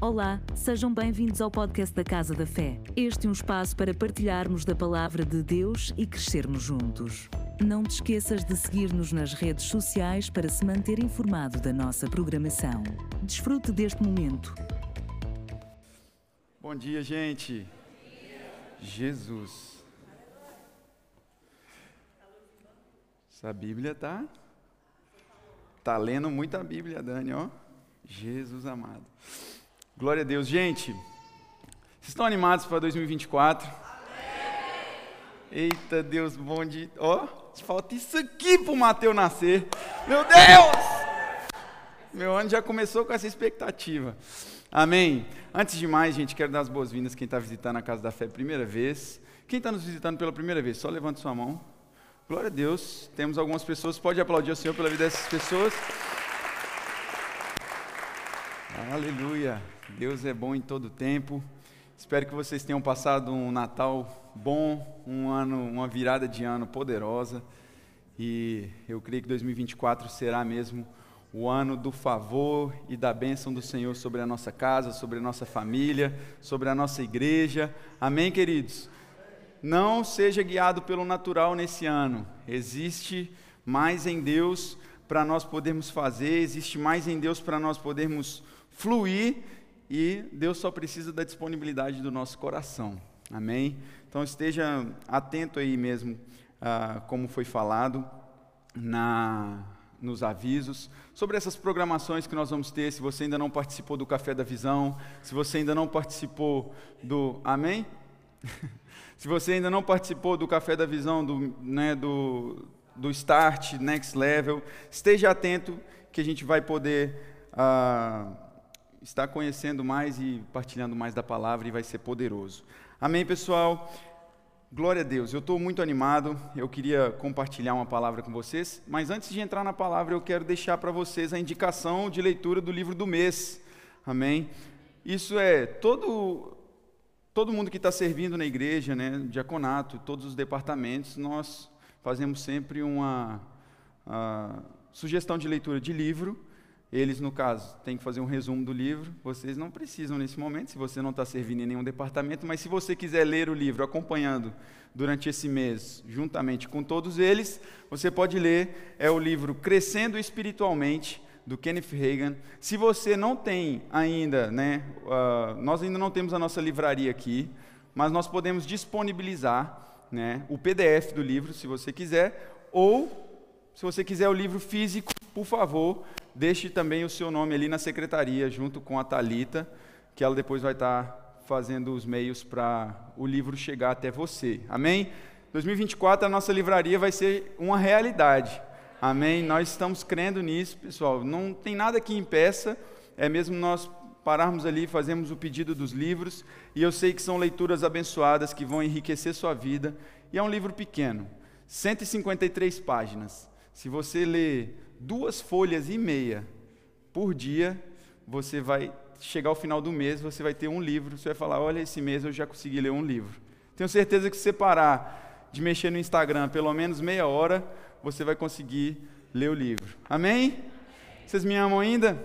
Olá, sejam bem-vindos ao podcast da Casa da Fé. Este é um espaço para partilharmos da palavra de Deus e crescermos juntos. Não te esqueças de seguir-nos nas redes sociais para se manter informado da nossa programação. Desfrute deste momento. Bom dia, gente. Jesus. Essa Bíblia tá tá lendo muita Bíblia, Dani, ó. Jesus amado. Glória a Deus, gente. Vocês estão animados para 2024? Amém. Eita, Deus bom de, ó, falta isso aqui pro Mateus nascer. Meu Deus! Meu ano já começou com essa expectativa. Amém. Antes de mais, gente, quero dar as boas-vindas quem está visitando a Casa da Fé primeira vez. Quem está nos visitando pela primeira vez, só levante sua mão. Glória a Deus. Temos algumas pessoas, pode aplaudir o Senhor pela vida dessas pessoas. Aleluia. Deus é bom em todo tempo. Espero que vocês tenham passado um Natal bom, um ano, uma virada de ano poderosa. E eu creio que 2024 será mesmo o ano do favor e da bênção do Senhor sobre a nossa casa, sobre a nossa família, sobre a nossa igreja. Amém, queridos? Não seja guiado pelo natural nesse ano. Existe mais em Deus para nós podermos fazer, existe mais em Deus para nós podermos fluir e Deus só precisa da disponibilidade do nosso coração. Amém? Então esteja atento aí mesmo, ah, como foi falado na nos avisos, sobre essas programações que nós vamos ter, se você ainda não participou do Café da Visão, se você ainda não participou do. Amém? se você ainda não participou do Café da Visão, do, né, do, do Start, Next Level, esteja atento que a gente vai poder ah, estar conhecendo mais e partilhando mais da palavra e vai ser poderoso. Amém, pessoal? Glória a Deus, eu estou muito animado, eu queria compartilhar uma palavra com vocês, mas antes de entrar na palavra, eu quero deixar para vocês a indicação de leitura do livro do mês, amém? Isso é, todo, todo mundo que está servindo na igreja, né, diaconato, todos os departamentos, nós fazemos sempre uma sugestão de leitura de livro, eles, no caso, têm que fazer um resumo do livro. Vocês não precisam nesse momento, se você não está servindo em nenhum departamento, mas se você quiser ler o livro acompanhando durante esse mês, juntamente com todos eles, você pode ler. É o livro Crescendo Espiritualmente, do Kenneth Reagan. Se você não tem ainda, né, uh, nós ainda não temos a nossa livraria aqui, mas nós podemos disponibilizar né, o PDF do livro, se você quiser, ou se você quiser o livro físico, por favor, deixe também o seu nome ali na secretaria, junto com a Talita, que ela depois vai estar fazendo os meios para o livro chegar até você. Amém? 2024 a nossa livraria vai ser uma realidade. Amém? Nós estamos crendo nisso, pessoal. Não tem nada que impeça, é mesmo nós pararmos ali, fazemos o pedido dos livros, e eu sei que são leituras abençoadas que vão enriquecer sua vida. E é um livro pequeno, 153 páginas. Se você ler duas folhas e meia por dia, você vai chegar ao final do mês, você vai ter um livro, você vai falar, olha, esse mês eu já consegui ler um livro. Tenho certeza que se parar de mexer no Instagram pelo menos meia hora, você vai conseguir ler o livro. Amém? Vocês me amam ainda?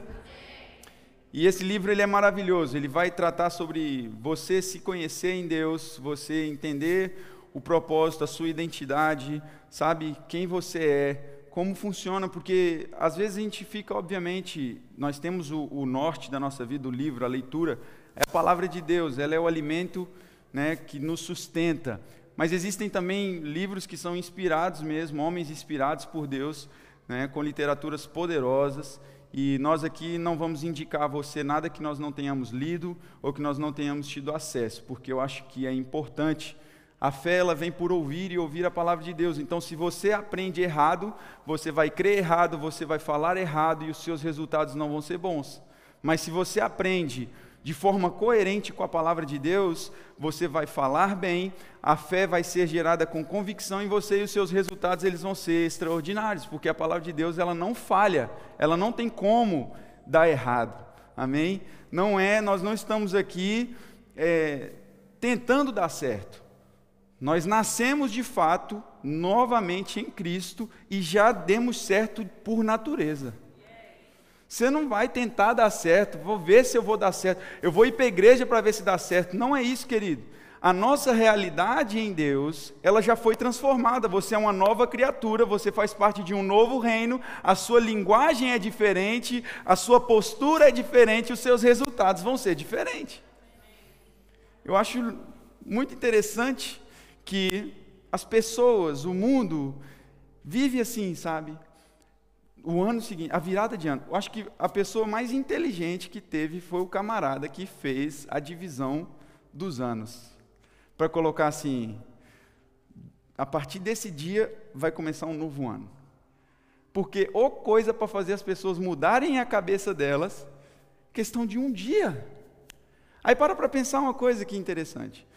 E esse livro ele é maravilhoso, ele vai tratar sobre você se conhecer em Deus, você entender o propósito, a sua identidade, sabe quem você é, como funciona, porque às vezes a gente fica, obviamente, nós temos o, o, norte da nossa vida, o livro, a leitura, é a palavra de Deus, ela é o alimento né, que nos sustenta. Mas existem também livros que são inspirados mesmo, homens inspirados por Deus, né, com literaturas poderosas. E nós aqui não vamos indicar a você nada que nós não tenhamos lido ou que nós não tenhamos tido acesso, porque eu acho que é importante a fé ela vem por ouvir e ouvir a palavra de Deus. Então, se você aprende errado, você vai crer errado, você vai falar errado e os seus resultados não vão ser bons. Mas se você aprende de forma coerente com a palavra de Deus, você vai falar bem, a fé vai ser gerada com convicção em você e os seus resultados eles vão ser extraordinários, porque a palavra de Deus ela não falha, ela não tem como dar errado. Amém? Não é, nós não estamos aqui é, tentando dar certo. Nós nascemos de fato novamente em Cristo e já demos certo por natureza. Você não vai tentar dar certo, vou ver se eu vou dar certo, eu vou ir para a igreja para ver se dá certo. Não é isso, querido. A nossa realidade em Deus, ela já foi transformada. Você é uma nova criatura, você faz parte de um novo reino, a sua linguagem é diferente, a sua postura é diferente, os seus resultados vão ser diferentes. Eu acho muito interessante que as pessoas, o mundo, vive assim, sabe? o ano seguinte, a virada de ano, eu acho que a pessoa mais inteligente que teve foi o camarada que fez a divisão dos anos. Para colocar assim, a partir desse dia vai começar um novo ano. Porque ou coisa para fazer as pessoas mudarem a cabeça delas, questão de um dia. Aí para para pensar uma coisa que interessante.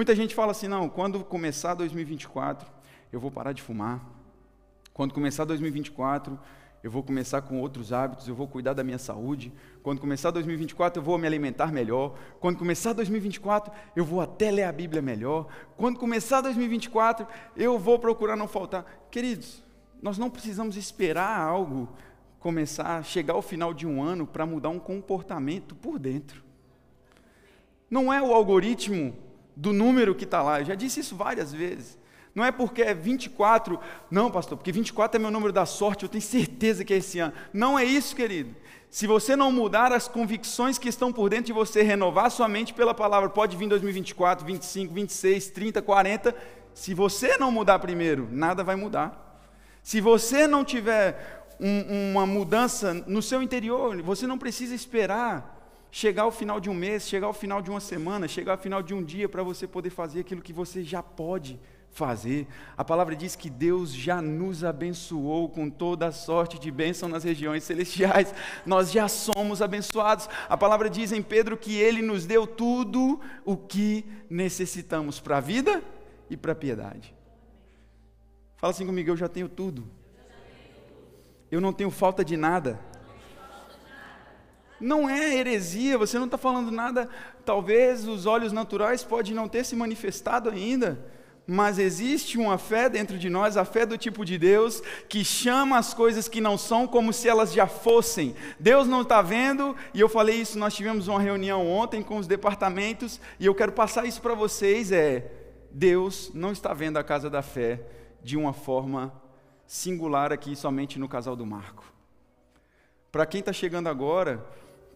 Muita gente fala assim: não, quando começar 2024, eu vou parar de fumar. Quando começar 2024, eu vou começar com outros hábitos, eu vou cuidar da minha saúde. Quando começar 2024, eu vou me alimentar melhor. Quando começar 2024, eu vou até ler a Bíblia melhor. Quando começar 2024, eu vou procurar não faltar. Queridos, nós não precisamos esperar algo começar, chegar ao final de um ano para mudar um comportamento por dentro. Não é o algoritmo do número que está lá, eu já disse isso várias vezes. Não é porque é 24, não, pastor, porque 24 é meu número da sorte, eu tenho certeza que é esse ano. Não é isso, querido. Se você não mudar as convicções que estão por dentro de você, renovar sua mente pela palavra, pode vir 2024, 25, 26, 30, 40. Se você não mudar primeiro, nada vai mudar. Se você não tiver um, uma mudança no seu interior, você não precisa esperar chegar ao final de um mês, chegar ao final de uma semana, chegar ao final de um dia para você poder fazer aquilo que você já pode fazer. A palavra diz que Deus já nos abençoou com toda a sorte de bênção nas regiões celestiais. Nós já somos abençoados. A palavra diz em Pedro que ele nos deu tudo o que necessitamos para a vida e para a piedade. Fala assim comigo, eu já tenho tudo. Eu não tenho falta de nada. Não é heresia, você não está falando nada. Talvez os olhos naturais podem não ter se manifestado ainda mas existe uma fé dentro de nós, a fé do tipo de Deus, que chama as coisas que não são como se elas já fossem. Deus não está vendo, e eu falei isso, nós tivemos uma reunião ontem com os departamentos, e eu quero passar isso para vocês: é Deus não está vendo a casa da fé de uma forma singular aqui somente no casal do Marco. Para quem está chegando agora,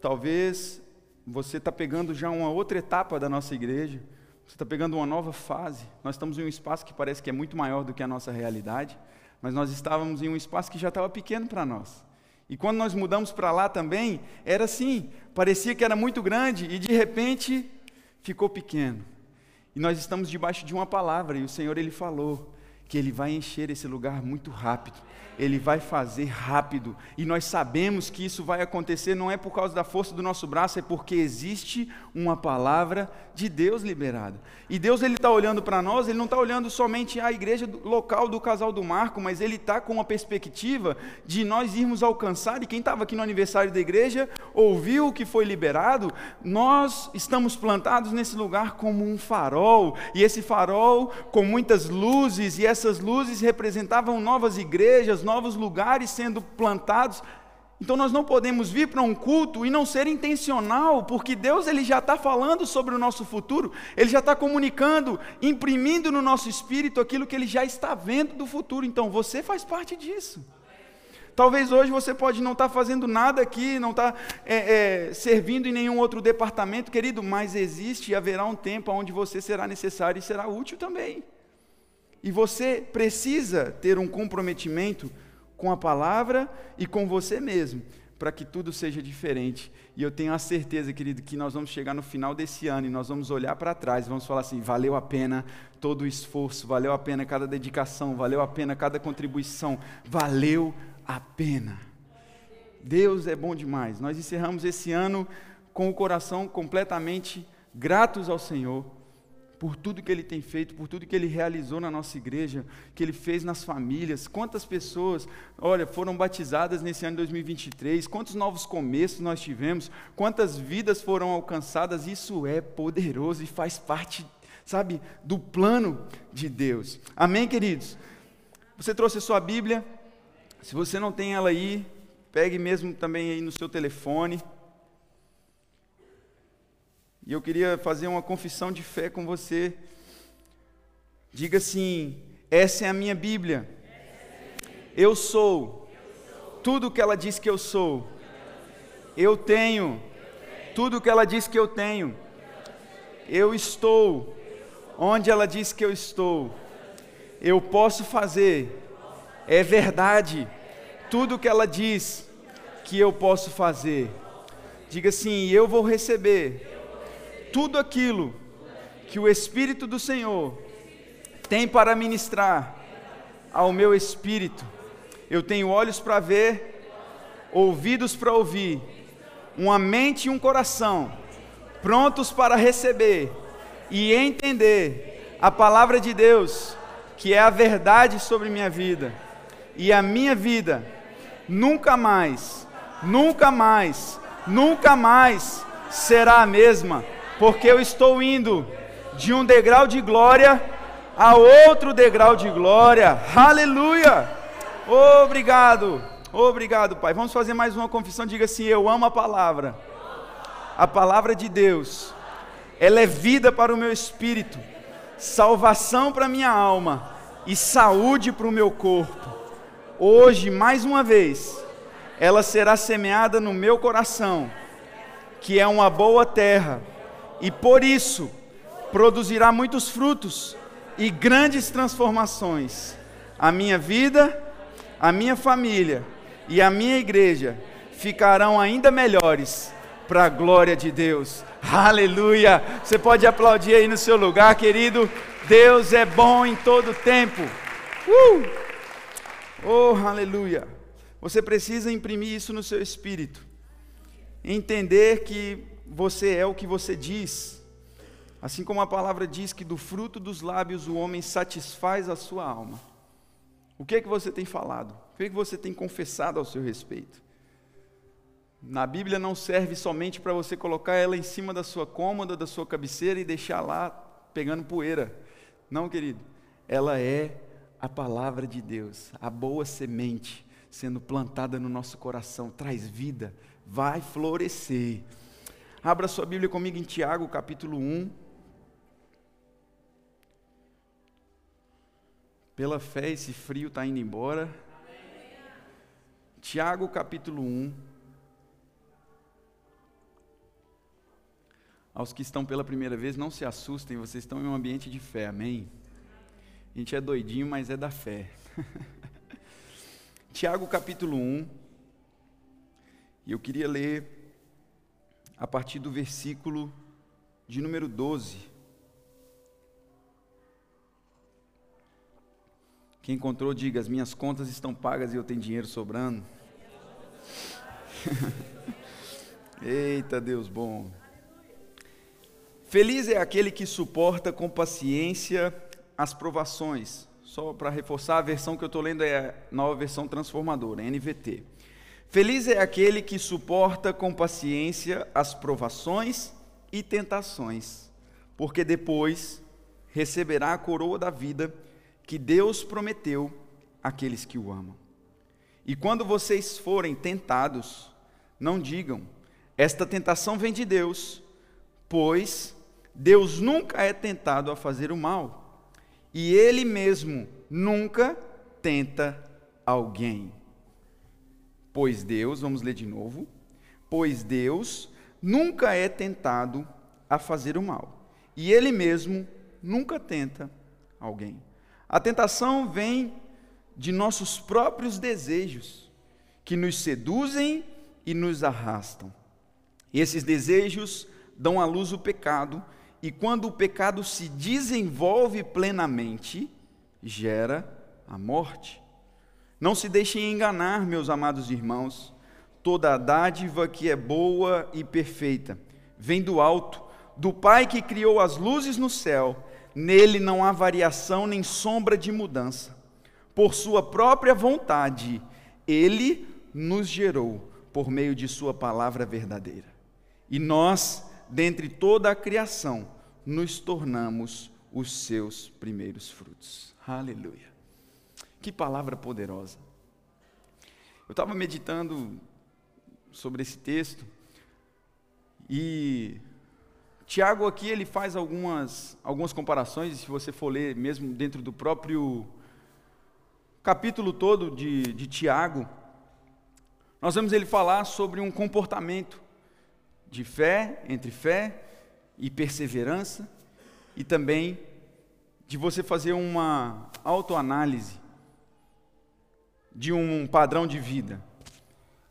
talvez você está pegando já uma outra etapa da nossa igreja. Você está pegando uma nova fase. Nós estamos em um espaço que parece que é muito maior do que a nossa realidade, mas nós estávamos em um espaço que já estava pequeno para nós. E quando nós mudamos para lá também, era assim, parecia que era muito grande e de repente ficou pequeno. E nós estamos debaixo de uma palavra e o Senhor ele falou que ele vai encher esse lugar muito rápido. Ele vai fazer rápido. E nós sabemos que isso vai acontecer não é por causa da força do nosso braço, é porque existe uma palavra de Deus liberada. E Deus ele está olhando para nós, ele não está olhando somente a igreja local do casal do Marco, mas ele está com a perspectiva de nós irmos alcançar. E quem estava aqui no aniversário da igreja ouviu o que foi liberado. Nós estamos plantados nesse lugar como um farol, e esse farol com muitas luzes, e essas luzes representavam novas igrejas, novos lugares sendo plantados. Então nós não podemos vir para um culto e não ser intencional, porque Deus ele já está falando sobre o nosso futuro, Ele já está comunicando, imprimindo no nosso espírito aquilo que Ele já está vendo do futuro. Então você faz parte disso. Talvez hoje você pode não estar tá fazendo nada aqui, não estar tá, é, é, servindo em nenhum outro departamento, querido, mas existe e haverá um tempo onde você será necessário e será útil também. E você precisa ter um comprometimento com a palavra e com você mesmo, para que tudo seja diferente. E eu tenho a certeza, querido, que nós vamos chegar no final desse ano e nós vamos olhar para trás vamos falar assim: valeu a pena todo o esforço, valeu a pena cada dedicação, valeu a pena cada contribuição, valeu a pena. Deus é bom demais. Nós encerramos esse ano com o coração completamente gratos ao Senhor por tudo que Ele tem feito, por tudo que Ele realizou na nossa igreja, que Ele fez nas famílias. Quantas pessoas, olha, foram batizadas nesse ano de 2023, quantos novos começos nós tivemos, quantas vidas foram alcançadas. Isso é poderoso e faz parte, sabe, do plano de Deus. Amém, queridos? Você trouxe a sua Bíblia? Se você não tem ela aí, pegue mesmo também aí no seu telefone. E eu queria fazer uma confissão de fé com você. Diga assim: essa é a minha Bíblia. Eu sou tudo o que ela diz que eu sou. Eu tenho tudo o que ela diz que eu tenho. Eu estou onde ela diz que eu estou. Eu posso fazer. É verdade. Tudo o que ela diz que eu posso fazer. Diga assim: eu vou receber tudo aquilo que o Espírito do Senhor tem para ministrar ao meu espírito. Eu tenho olhos para ver, ouvidos para ouvir, uma mente e um coração prontos para receber e entender a palavra de Deus, que é a verdade sobre minha vida. E a minha vida nunca mais, nunca mais, nunca mais será a mesma porque eu estou indo de um degrau de glória a outro degrau de glória. Aleluia! Obrigado, obrigado, Pai. Vamos fazer mais uma confissão. Diga assim: Eu amo a palavra, a palavra de Deus. Ela é vida para o meu espírito, salvação para a minha alma e saúde para o meu corpo. Hoje, mais uma vez, ela será semeada no meu coração, que é uma boa terra e por isso produzirá muitos frutos e grandes transformações. A minha vida, a minha família e a minha igreja ficarão ainda melhores para a glória de Deus. Aleluia! Você pode aplaudir aí no seu lugar, querido. Deus é bom em todo tempo. Uh! Oh, aleluia! Você precisa imprimir isso no seu espírito. Entender que você é o que você diz. Assim como a palavra diz que do fruto dos lábios o homem satisfaz a sua alma. O que é que você tem falado? O que é que você tem confessado ao seu respeito? Na Bíblia não serve somente para você colocar ela em cima da sua cômoda, da sua cabeceira e deixar lá pegando poeira. Não, querido. Ela é a palavra de Deus, a boa semente sendo plantada no nosso coração, traz vida, vai florescer. Abra sua Bíblia comigo em Tiago, capítulo 1. Pela fé, esse frio está indo embora. Tiago, capítulo 1. Aos que estão pela primeira vez, não se assustem, vocês estão em um ambiente de fé, amém? A gente é doidinho, mas é da fé. Tiago capítulo 1. E eu queria ler a partir do versículo de número 12. Quem encontrou, diga: As minhas contas estão pagas e eu tenho dinheiro sobrando. Eita Deus bom. Feliz é aquele que suporta com paciência as provações. Só para reforçar, a versão que eu estou lendo é a nova versão transformadora, NVT. Feliz é aquele que suporta com paciência as provações e tentações, porque depois receberá a coroa da vida que Deus prometeu àqueles que o amam. E quando vocês forem tentados, não digam, esta tentação vem de Deus, pois Deus nunca é tentado a fazer o mal, e Ele mesmo nunca tenta alguém. Pois Deus, vamos ler de novo, pois Deus nunca é tentado a fazer o mal, e Ele mesmo nunca tenta alguém. A tentação vem de nossos próprios desejos, que nos seduzem e nos arrastam. Esses desejos dão à luz o pecado, e quando o pecado se desenvolve plenamente, gera a morte. Não se deixem enganar, meus amados irmãos. Toda a dádiva que é boa e perfeita vem do alto, do Pai que criou as luzes no céu. Nele não há variação nem sombra de mudança. Por sua própria vontade, ele nos gerou por meio de sua palavra verdadeira. E nós, dentre toda a criação, nos tornamos os seus primeiros frutos. Aleluia. Que palavra poderosa. Eu estava meditando sobre esse texto e Tiago aqui ele faz algumas, algumas comparações, se você for ler mesmo dentro do próprio capítulo todo de, de Tiago, nós vemos ele falar sobre um comportamento de fé, entre fé e perseverança, e também de você fazer uma autoanálise de um padrão de vida.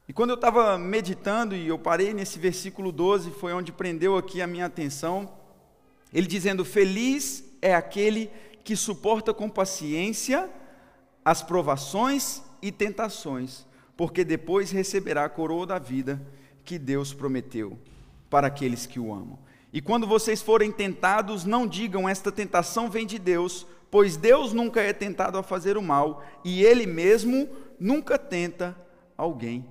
E quando eu estava meditando e eu parei nesse versículo 12, foi onde prendeu aqui a minha atenção, ele dizendo: Feliz é aquele que suporta com paciência as provações e tentações, porque depois receberá a coroa da vida que Deus prometeu para aqueles que o amam. E quando vocês forem tentados, não digam esta tentação vem de Deus, pois Deus nunca é tentado a fazer o mal, e Ele mesmo nunca tenta alguém.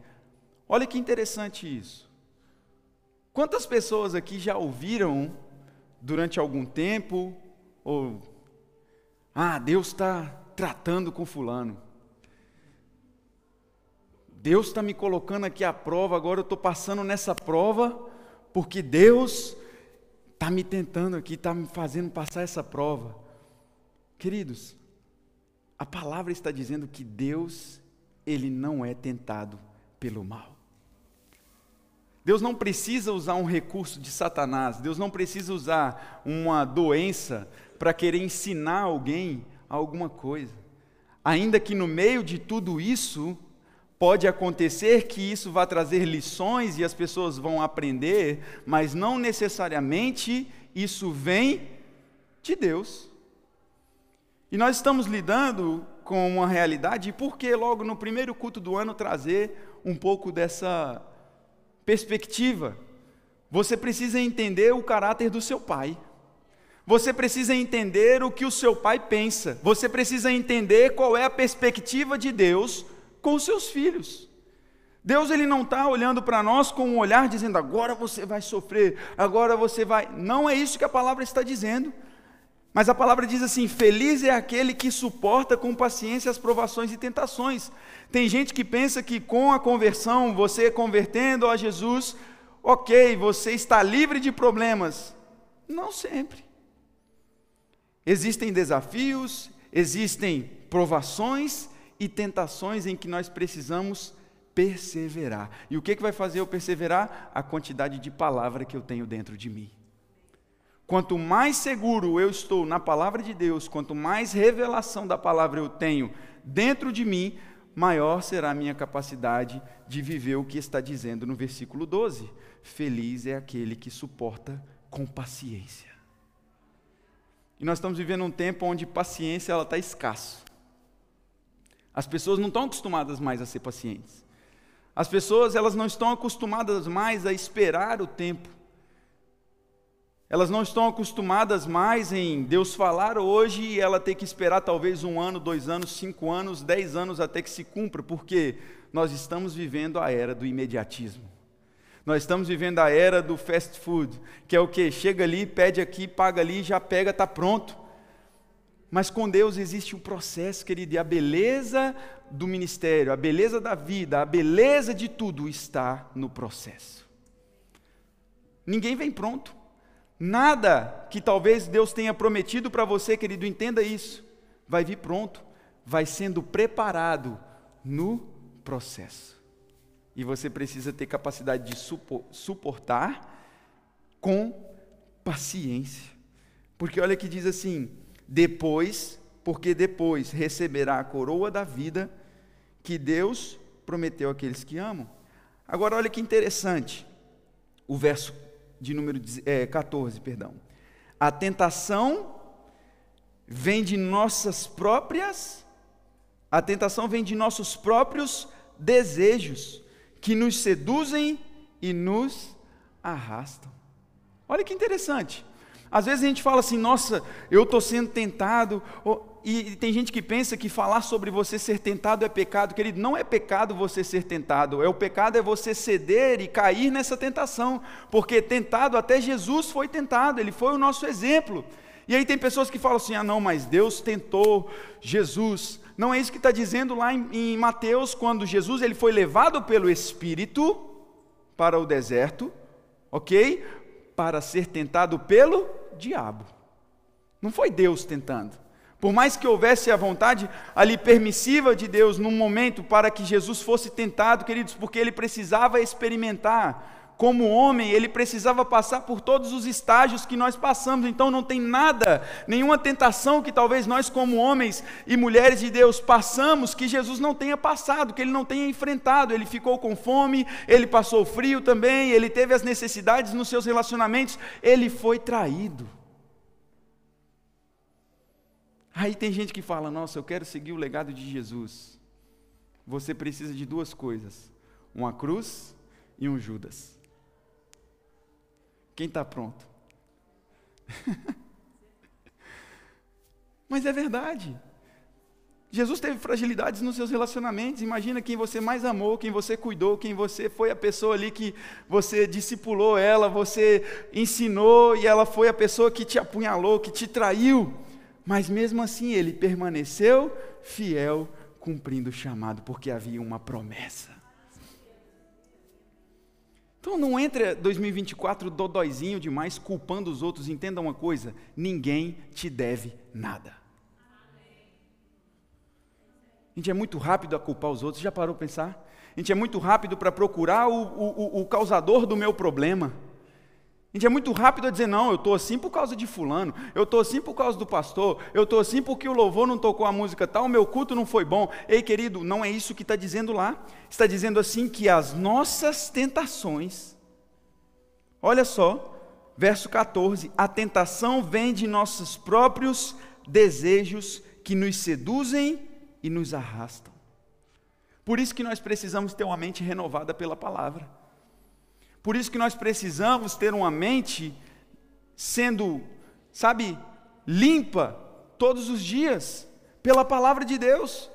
Olha que interessante isso. Quantas pessoas aqui já ouviram durante algum tempo, ou, ah, Deus está tratando com Fulano. Deus está me colocando aqui à prova, agora eu estou passando nessa prova, porque Deus está me tentando aqui, está me fazendo passar essa prova. Queridos, a palavra está dizendo que Deus, Ele não é tentado pelo mal. Deus não precisa usar um recurso de Satanás, Deus não precisa usar uma doença para querer ensinar alguém alguma coisa. Ainda que no meio de tudo isso, pode acontecer que isso vá trazer lições e as pessoas vão aprender, mas não necessariamente isso vem de Deus. E nós estamos lidando com uma realidade, e por que logo no primeiro culto do ano trazer um pouco dessa perspectiva. Você precisa entender o caráter do seu pai. Você precisa entender o que o seu pai pensa. Você precisa entender qual é a perspectiva de Deus com os seus filhos. Deus ele não está olhando para nós com um olhar dizendo agora você vai sofrer, agora você vai. Não é isso que a palavra está dizendo. Mas a palavra diz assim: feliz é aquele que suporta com paciência as provações e tentações. Tem gente que pensa que com a conversão, você convertendo a Jesus, ok, você está livre de problemas. Não sempre. Existem desafios, existem provações e tentações em que nós precisamos perseverar. E o que, que vai fazer eu perseverar? A quantidade de palavra que eu tenho dentro de mim. Quanto mais seguro eu estou na palavra de Deus, quanto mais revelação da palavra eu tenho dentro de mim, maior será a minha capacidade de viver o que está dizendo no versículo 12. Feliz é aquele que suporta com paciência. E nós estamos vivendo um tempo onde paciência ela está escasso. As pessoas não estão acostumadas mais a ser pacientes. As pessoas elas não estão acostumadas mais a esperar o tempo. Elas não estão acostumadas mais em Deus falar hoje e ela ter que esperar talvez um ano, dois anos, cinco anos, dez anos até que se cumpra, porque nós estamos vivendo a era do imediatismo. Nós estamos vivendo a era do fast food, que é o que? Chega ali, pede aqui, paga ali, já pega, está pronto. Mas com Deus existe um processo, querido, e a beleza do ministério, a beleza da vida, a beleza de tudo está no processo. Ninguém vem pronto. Nada que talvez Deus tenha prometido para você, querido, entenda isso. Vai vir pronto, vai sendo preparado no processo. E você precisa ter capacidade de suportar com paciência. Porque olha que diz assim: depois, porque depois receberá a coroa da vida que Deus prometeu àqueles que amam. Agora olha que interessante. O verso de número é, 14, perdão. A tentação vem de nossas próprias, a tentação vem de nossos próprios desejos, que nos seduzem e nos arrastam. Olha que interessante. Às vezes a gente fala assim, nossa, eu estou sendo tentado, e tem gente que pensa que falar sobre você ser tentado é pecado. Querido, não é pecado você ser tentado, é o pecado é você ceder e cair nessa tentação, porque tentado, até Jesus foi tentado, ele foi o nosso exemplo. E aí tem pessoas que falam assim: ah, não, mas Deus tentou Jesus Não é isso que está dizendo lá em, em Mateus, quando Jesus ele foi levado pelo Espírito para o deserto, ok? Para ser tentado pelo diabo. Não foi Deus tentando. Por mais que houvesse a vontade ali permissiva de Deus num momento para que Jesus fosse tentado, queridos, porque ele precisava experimentar como homem, ele precisava passar por todos os estágios que nós passamos, então não tem nada, nenhuma tentação que talvez nós, como homens e mulheres de Deus, passamos que Jesus não tenha passado, que ele não tenha enfrentado. Ele ficou com fome, ele passou frio também, ele teve as necessidades nos seus relacionamentos, ele foi traído. Aí tem gente que fala: Nossa, eu quero seguir o legado de Jesus. Você precisa de duas coisas: uma cruz e um Judas. Quem está pronto? Mas é verdade. Jesus teve fragilidades nos seus relacionamentos. Imagina quem você mais amou, quem você cuidou, quem você foi a pessoa ali que você discipulou ela, você ensinou e ela foi a pessoa que te apunhalou, que te traiu. Mas mesmo assim ele permaneceu fiel, cumprindo o chamado, porque havia uma promessa. Então não entre 2024 dodóizinho demais, culpando os outros. Entenda uma coisa: ninguém te deve nada. A gente é muito rápido a culpar os outros. Já parou para pensar? A gente é muito rápido para procurar o, o, o causador do meu problema. A gente é muito rápido a dizer, não, eu estou assim por causa de fulano, eu estou assim por causa do pastor, eu estou assim porque o louvor não tocou a música tal, o meu culto não foi bom. Ei, querido, não é isso que está dizendo lá. Está dizendo assim que as nossas tentações, olha só, verso 14, a tentação vem de nossos próprios desejos que nos seduzem e nos arrastam. Por isso que nós precisamos ter uma mente renovada pela palavra. Por isso que nós precisamos ter uma mente sendo, sabe, limpa todos os dias pela palavra de Deus.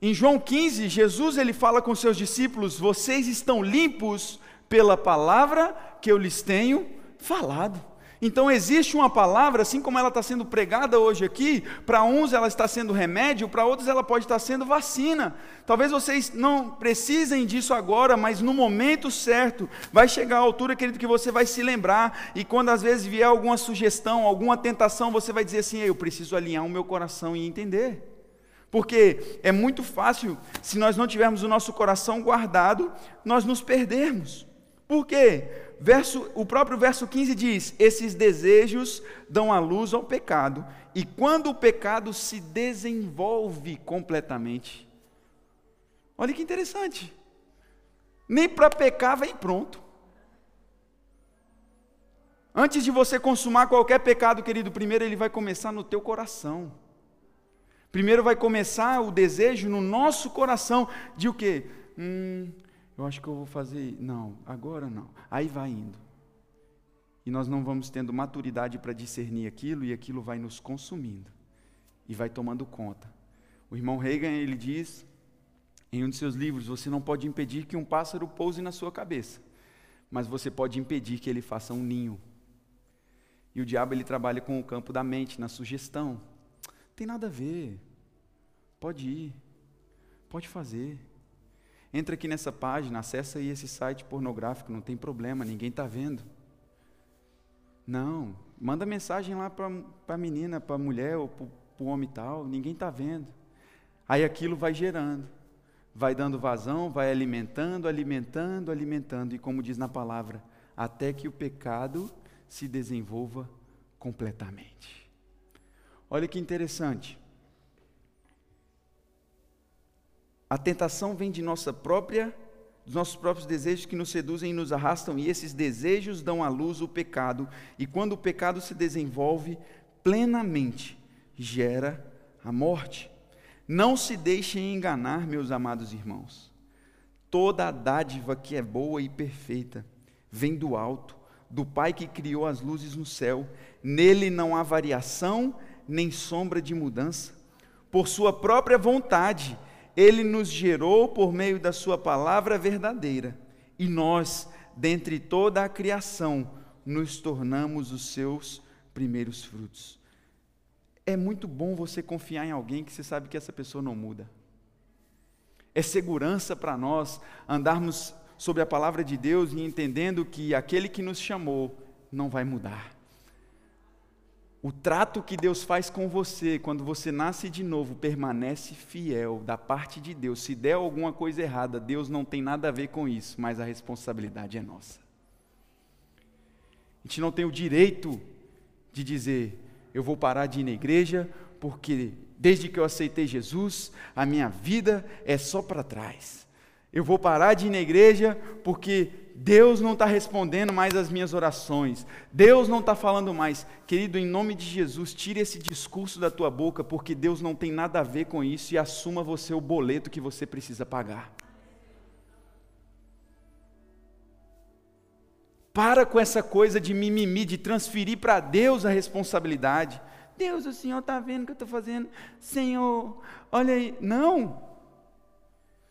Em João 15, Jesus ele fala com seus discípulos: "Vocês estão limpos pela palavra que eu lhes tenho falado". Então existe uma palavra, assim como ela está sendo pregada hoje aqui, para uns ela está sendo remédio, para outros ela pode estar sendo vacina. Talvez vocês não precisem disso agora, mas no momento certo, vai chegar a altura, querido, que você vai se lembrar, e quando às vezes vier alguma sugestão, alguma tentação, você vai dizer assim: eu preciso alinhar o meu coração e entender. Porque é muito fácil, se nós não tivermos o nosso coração guardado, nós nos perdermos. Por quê? Verso, o próprio verso 15 diz: Esses desejos dão a luz ao pecado, e quando o pecado se desenvolve completamente. Olha que interessante. Nem para pecar vem pronto. Antes de você consumar qualquer pecado, querido, primeiro ele vai começar no teu coração. Primeiro vai começar o desejo no nosso coração de o quê? Hum, eu acho que eu vou fazer. Não, agora não. Aí vai indo. E nós não vamos tendo maturidade para discernir aquilo e aquilo vai nos consumindo e vai tomando conta. O irmão Reagan, ele diz em um de seus livros: você não pode impedir que um pássaro pouse na sua cabeça, mas você pode impedir que ele faça um ninho. E o diabo ele trabalha com o campo da mente, na sugestão. Tem nada a ver. Pode ir. Pode fazer. Entra aqui nessa página, acessa aí esse site pornográfico, não tem problema, ninguém está vendo. Não, manda mensagem lá para a menina, para a mulher ou para o homem tal, ninguém está vendo. Aí aquilo vai gerando, vai dando vazão, vai alimentando, alimentando, alimentando, e como diz na palavra, até que o pecado se desenvolva completamente. Olha que interessante. A tentação vem de nossa própria, dos nossos próprios desejos que nos seduzem e nos arrastam, e esses desejos dão à luz o pecado, e quando o pecado se desenvolve plenamente, gera a morte. Não se deixem enganar, meus amados irmãos. Toda a dádiva que é boa e perfeita vem do alto, do Pai que criou as luzes no céu. Nele não há variação nem sombra de mudança. Por sua própria vontade, ele nos gerou por meio da Sua palavra verdadeira, e nós, dentre toda a criação, nos tornamos os seus primeiros frutos. é muito bom você confiar em alguém que você sabe que essa pessoa não muda. É segurança para nós andarmos sobre a palavra de Deus e entendendo que aquele que nos chamou não vai mudar. O trato que Deus faz com você quando você nasce de novo permanece fiel da parte de Deus. Se der alguma coisa errada, Deus não tem nada a ver com isso, mas a responsabilidade é nossa. A gente não tem o direito de dizer, eu vou parar de ir na igreja, porque desde que eu aceitei Jesus, a minha vida é só para trás. Eu vou parar de ir na igreja porque Deus não está respondendo mais as minhas orações. Deus não está falando mais. Querido, em nome de Jesus, tire esse discurso da tua boca, porque Deus não tem nada a ver com isso e assuma você o boleto que você precisa pagar. Para com essa coisa de mimimi, de transferir para Deus a responsabilidade. Deus, o Senhor está vendo o que eu estou fazendo. Senhor, olha aí. Não.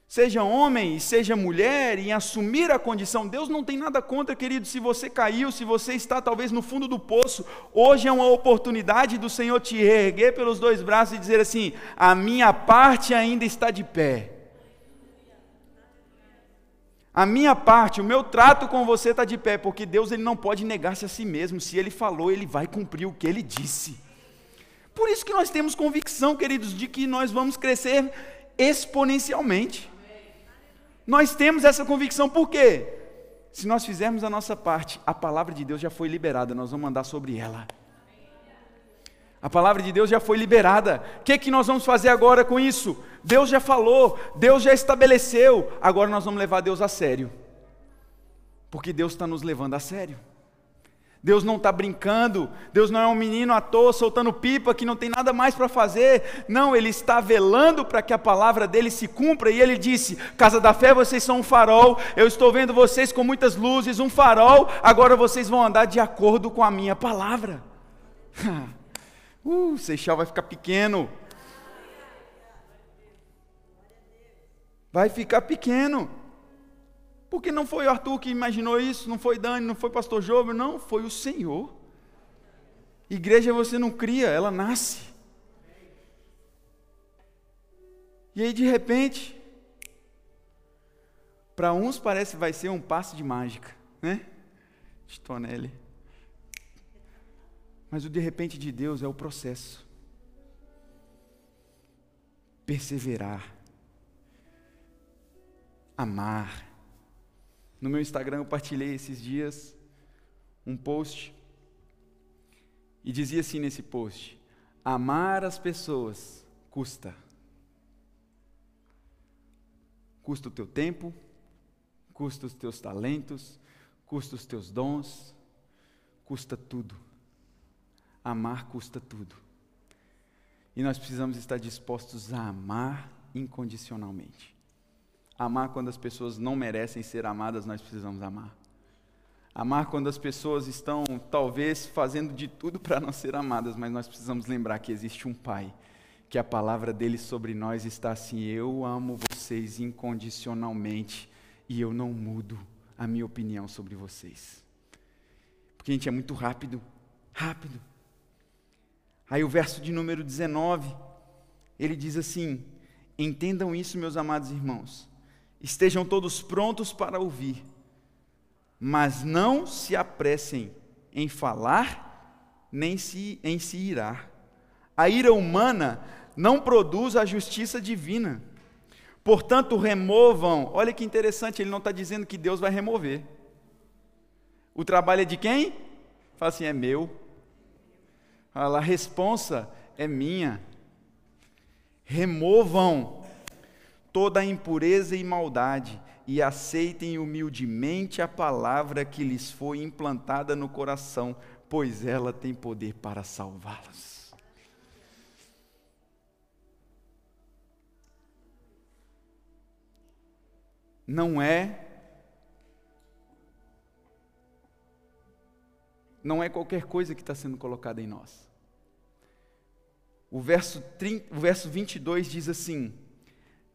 Seja homem e seja mulher, em assumir a condição. Deus não tem nada contra, querido, se você caiu, se você está talvez no fundo do poço. Hoje é uma oportunidade do Senhor te erguer pelos dois braços e dizer assim: a minha parte ainda está de pé. A minha parte, o meu trato com você está de pé, porque Deus ele não pode negar-se a si mesmo. Se ele falou, ele vai cumprir o que ele disse. Por isso que nós temos convicção, queridos, de que nós vamos crescer exponencialmente. Nós temos essa convicção, por quê? Se nós fizermos a nossa parte, a palavra de Deus já foi liberada, nós vamos andar sobre ela. A palavra de Deus já foi liberada. O que, é que nós vamos fazer agora com isso? Deus já falou, Deus já estabeleceu, agora nós vamos levar Deus a sério. Porque Deus está nos levando a sério. Deus não está brincando, Deus não é um menino à toa soltando pipa que não tem nada mais para fazer. Não, Ele está velando para que a palavra dele se cumpra. E Ele disse: Casa da Fé, vocês são um farol. Eu estou vendo vocês com muitas luzes, um farol. Agora vocês vão andar de acordo com a minha palavra. uh, Seixal vai ficar pequeno. vai ficar pequeno. Porque não foi Arthur que imaginou isso, não foi Dani, não foi pastor João, não, foi o Senhor. Igreja você não cria, ela nasce. E aí de repente, para uns parece que vai ser um passe de mágica, né? De Tonelli. Mas o de repente de Deus é o processo. Perseverar amar. No meu Instagram eu partilhei esses dias um post e dizia assim nesse post: amar as pessoas custa. Custa o teu tempo, custa os teus talentos, custa os teus dons, custa tudo. Amar custa tudo. E nós precisamos estar dispostos a amar incondicionalmente. Amar quando as pessoas não merecem ser amadas, nós precisamos amar. Amar quando as pessoas estão, talvez, fazendo de tudo para não ser amadas, mas nós precisamos lembrar que existe um Pai, que a palavra dele sobre nós está assim: Eu amo vocês incondicionalmente e eu não mudo a minha opinião sobre vocês. Porque a gente é muito rápido, rápido. Aí o verso de número 19, ele diz assim: Entendam isso, meus amados irmãos. Estejam todos prontos para ouvir, mas não se apressem em falar, nem se, em se irar. A ira humana não produz a justiça divina. Portanto, removam. Olha que interessante, ele não está dizendo que Deus vai remover. O trabalho é de quem? Fala assim, é meu. Fala, a responsa é minha. Removam toda a impureza e maldade e aceitem humildemente a palavra que lhes foi implantada no coração, pois ela tem poder para salvá-los. Não é não é qualquer coisa que está sendo colocada em nós. O verso, 30, o verso 22 diz assim: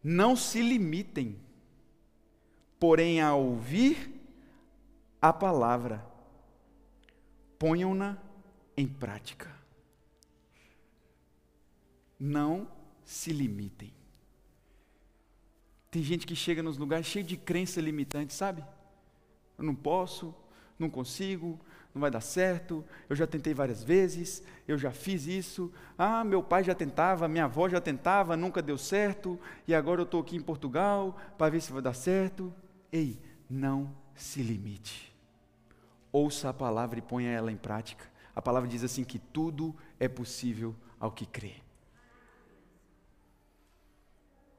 não se limitem, porém, a ouvir a palavra, ponham-na em prática. não se limitem. Tem gente que chega nos lugares cheio de crença limitante, sabe? Eu não posso, não consigo, não vai dar certo, eu já tentei várias vezes, eu já fiz isso, ah, meu pai já tentava, minha avó já tentava, nunca deu certo, e agora eu estou aqui em Portugal para ver se vai dar certo. Ei, não se limite. Ouça a palavra e ponha ela em prática. A palavra diz assim que tudo é possível ao que crê.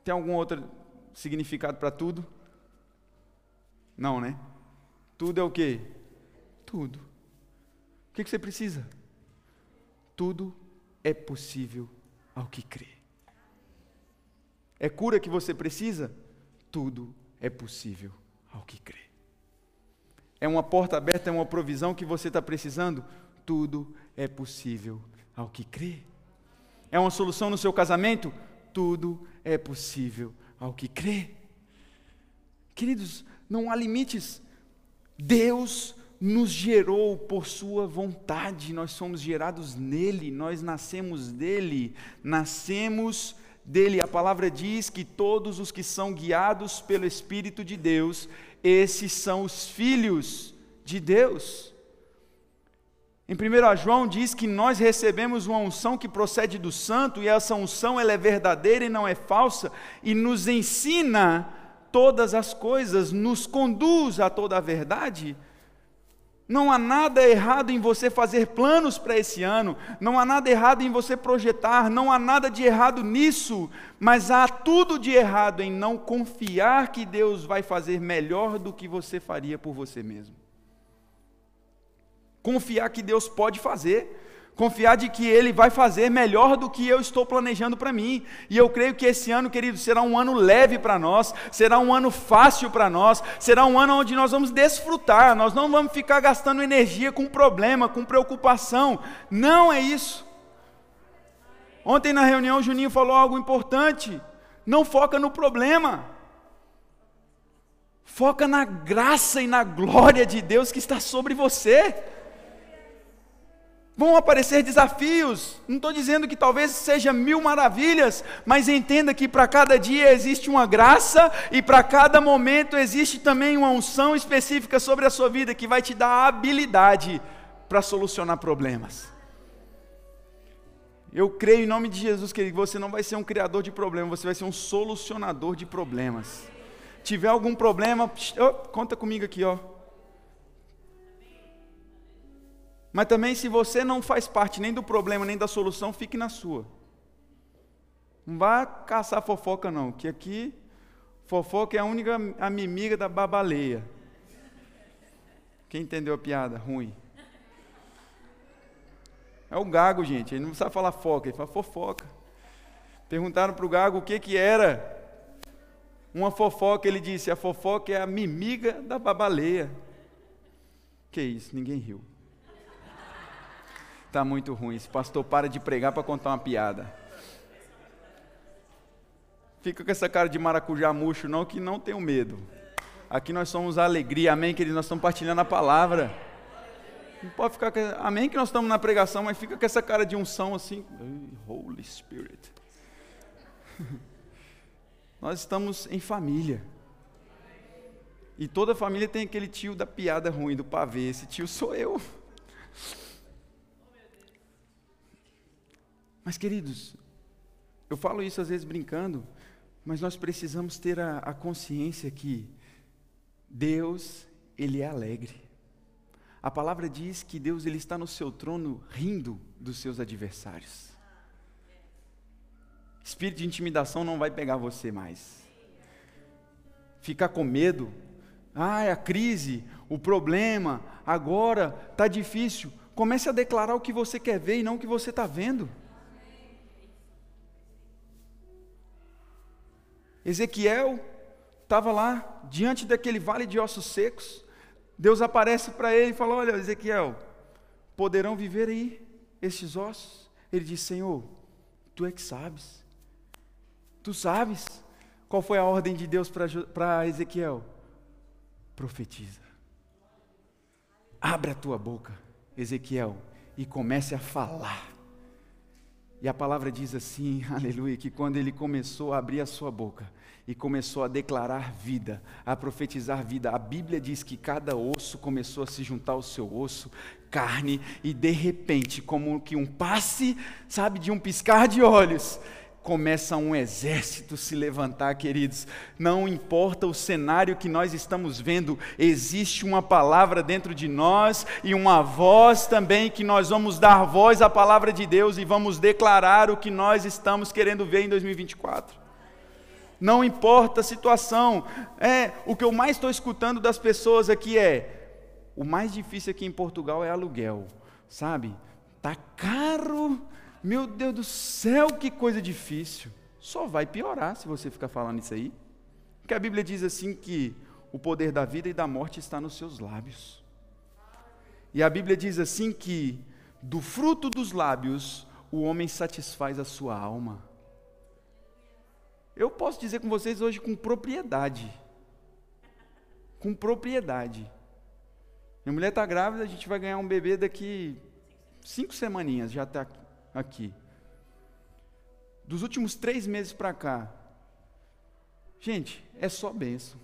Tem algum outro significado para tudo? Não, né? Tudo é o quê? Tudo. O que, você precisa? Tudo é possível ao que crê. É cura que você precisa? Tudo é possível ao que crê. É uma porta aberta, é uma provisão que você está precisando? Tudo é possível ao que crê. É uma solução no seu casamento? Tudo é possível ao que crê. Queridos, não há limites. Deus nos gerou por Sua vontade, nós somos gerados nele, nós nascemos dele, nascemos dele. A palavra diz que todos os que são guiados pelo Espírito de Deus, esses são os filhos de Deus. Em 1 João diz que nós recebemos uma unção que procede do santo, e essa unção ela é verdadeira e não é falsa, e nos ensina todas as coisas, nos conduz a toda a verdade. Não há nada errado em você fazer planos para esse ano, não há nada errado em você projetar, não há nada de errado nisso, mas há tudo de errado em não confiar que Deus vai fazer melhor do que você faria por você mesmo. Confiar que Deus pode fazer, confiar de que Ele vai fazer melhor do que eu estou planejando para mim. E eu creio que esse ano, querido, será um ano leve para nós, será um ano fácil para nós, será um ano onde nós vamos desfrutar, nós não vamos ficar gastando energia com problema, com preocupação. Não é isso. Ontem na reunião, o Juninho falou algo importante. Não foca no problema. Foca na graça e na glória de Deus que está sobre você. Vão aparecer desafios, não estou dizendo que talvez seja mil maravilhas, mas entenda que para cada dia existe uma graça e para cada momento existe também uma unção específica sobre a sua vida que vai te dar habilidade para solucionar problemas. Eu creio em nome de Jesus que você não vai ser um criador de problemas, você vai ser um solucionador de problemas. Tiver algum problema, oh, conta comigo aqui, ó. Mas também, se você não faz parte nem do problema nem da solução, fique na sua. Não vá caçar fofoca, não, que aqui fofoca é a única amiga da babaleia. Quem entendeu a piada? Ruim. É o gago, gente. Ele não sabe falar foca, ele fala fofoca. Perguntaram para o gago o que, que era uma fofoca. Ele disse: a fofoca é a mimiga da babaleia. Que isso? Ninguém riu. Está muito ruim. Esse pastor para de pregar para contar uma piada. Fica com essa cara de maracujá murcho, não, que não tenho medo. Aqui nós somos a alegria, amém, queridos? Nós estamos partilhando a palavra. Não pode ficar com... Amém que nós estamos na pregação, mas fica com essa cara de unção assim. Holy Spirit. Nós estamos em família. E toda família tem aquele tio da piada ruim, do pavê. Esse tio sou eu. Mas, queridos, eu falo isso às vezes brincando, mas nós precisamos ter a, a consciência que Deus, Ele é alegre. A palavra diz que Deus ele está no seu trono rindo dos seus adversários. Espírito de intimidação não vai pegar você mais. Ficar com medo, ah, é a crise, o problema, agora está difícil. Comece a declarar o que você quer ver e não o que você está vendo. Ezequiel estava lá, diante daquele vale de ossos secos. Deus aparece para ele e fala: Olha, Ezequiel, poderão viver aí estes ossos? Ele diz: Senhor, tu é que sabes. Tu sabes qual foi a ordem de Deus para Ezequiel? Profetiza. Abre a tua boca, Ezequiel, e comece a falar. E a palavra diz assim, aleluia, que quando ele começou a abrir a sua boca e começou a declarar vida, a profetizar vida, a Bíblia diz que cada osso começou a se juntar ao seu osso, carne, e de repente, como que um passe, sabe, de um piscar de olhos, começa um exército se levantar, queridos. Não importa o cenário que nós estamos vendo, existe uma palavra dentro de nós e uma voz também que nós vamos dar voz à palavra de Deus e vamos declarar o que nós estamos querendo ver em 2024. Não importa a situação, é o que eu mais estou escutando das pessoas aqui é o mais difícil aqui em Portugal é aluguel, sabe? Tá caro meu Deus do céu, que coisa difícil. Só vai piorar se você ficar falando isso aí. Porque a Bíblia diz assim que o poder da vida e da morte está nos seus lábios. E a Bíblia diz assim que do fruto dos lábios o homem satisfaz a sua alma. Eu posso dizer com vocês hoje com propriedade. Com propriedade. Minha mulher está grávida, a gente vai ganhar um bebê daqui cinco semaninhas, já está aqui. Dos últimos três meses para cá, gente, é só bênção.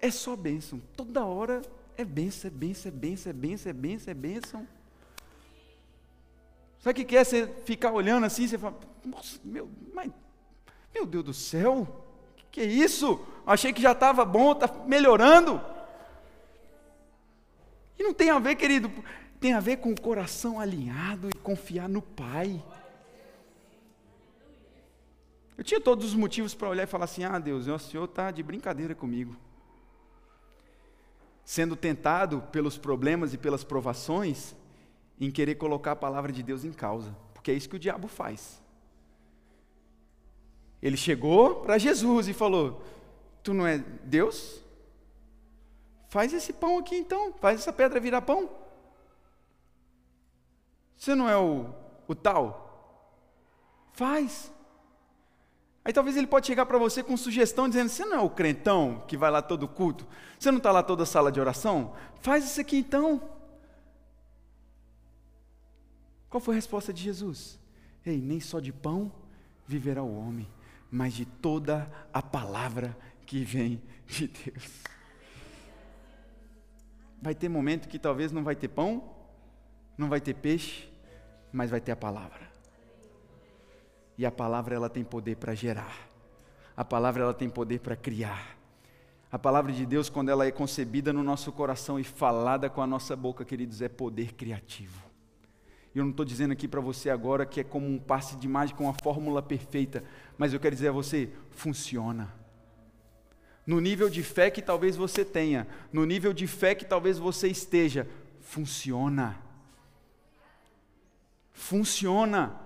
É só bênção. Toda hora é bênção, é bênção, é bênção, é bênção, é bênção, é bênção. Sabe o que é você ficar olhando assim, você fala, nossa, meu, mas, meu Deus do céu, que, que é isso? Achei que já estava bom, está melhorando. E não tem a ver, querido, tem a ver com o coração alinhado e confiar no Pai. Eu tinha todos os motivos para olhar e falar assim: ah, Deus, o Senhor está de brincadeira comigo. Sendo tentado pelos problemas e pelas provações, em querer colocar a palavra de Deus em causa, porque é isso que o diabo faz. Ele chegou para Jesus e falou: Tu não é Deus? Faz esse pão aqui então, faz essa pedra virar pão. Você não é o, o tal? Faz. Aí talvez ele pode chegar para você com sugestão dizendo: Você não é o crentão que vai lá todo culto? Você não está lá toda sala de oração? Faz isso aqui então. Qual foi a resposta de Jesus? Ei, nem só de pão viverá o homem, mas de toda a palavra que vem de Deus. Vai ter momento que talvez não vai ter pão, não vai ter peixe, mas vai ter a palavra. E a palavra ela tem poder para gerar. A palavra ela tem poder para criar. A palavra de Deus, quando ela é concebida no nosso coração e falada com a nossa boca, queridos, é poder criativo. E eu não estou dizendo aqui para você agora que é como um passe de mágica, uma fórmula perfeita, mas eu quero dizer a você: funciona. No nível de fé que talvez você tenha, no nível de fé que talvez você esteja, funciona funciona.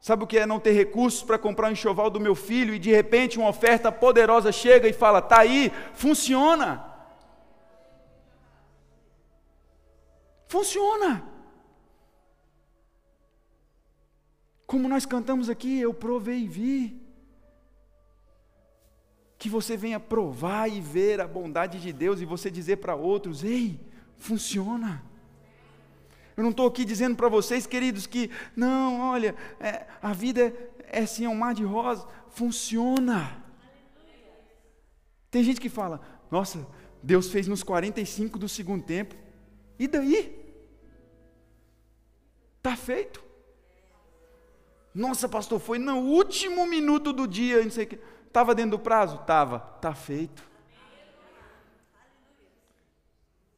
Sabe o que é não ter recursos para comprar um enxoval do meu filho e de repente uma oferta poderosa chega e fala: "Tá aí, funciona". Funciona. Como nós cantamos aqui, eu provei e vi. Que você venha provar e ver a bondade de Deus e você dizer para outros: "Ei, funciona". Eu não estou aqui dizendo para vocês, queridos, que não, olha, é, a vida é assim, é um mar de rosas. Funciona. Tem gente que fala, nossa, Deus fez nos 45 do segundo tempo. E daí? Está feito. Nossa, pastor, foi no último minuto do dia, não sei que. Estava dentro do prazo? Estava. Está feito.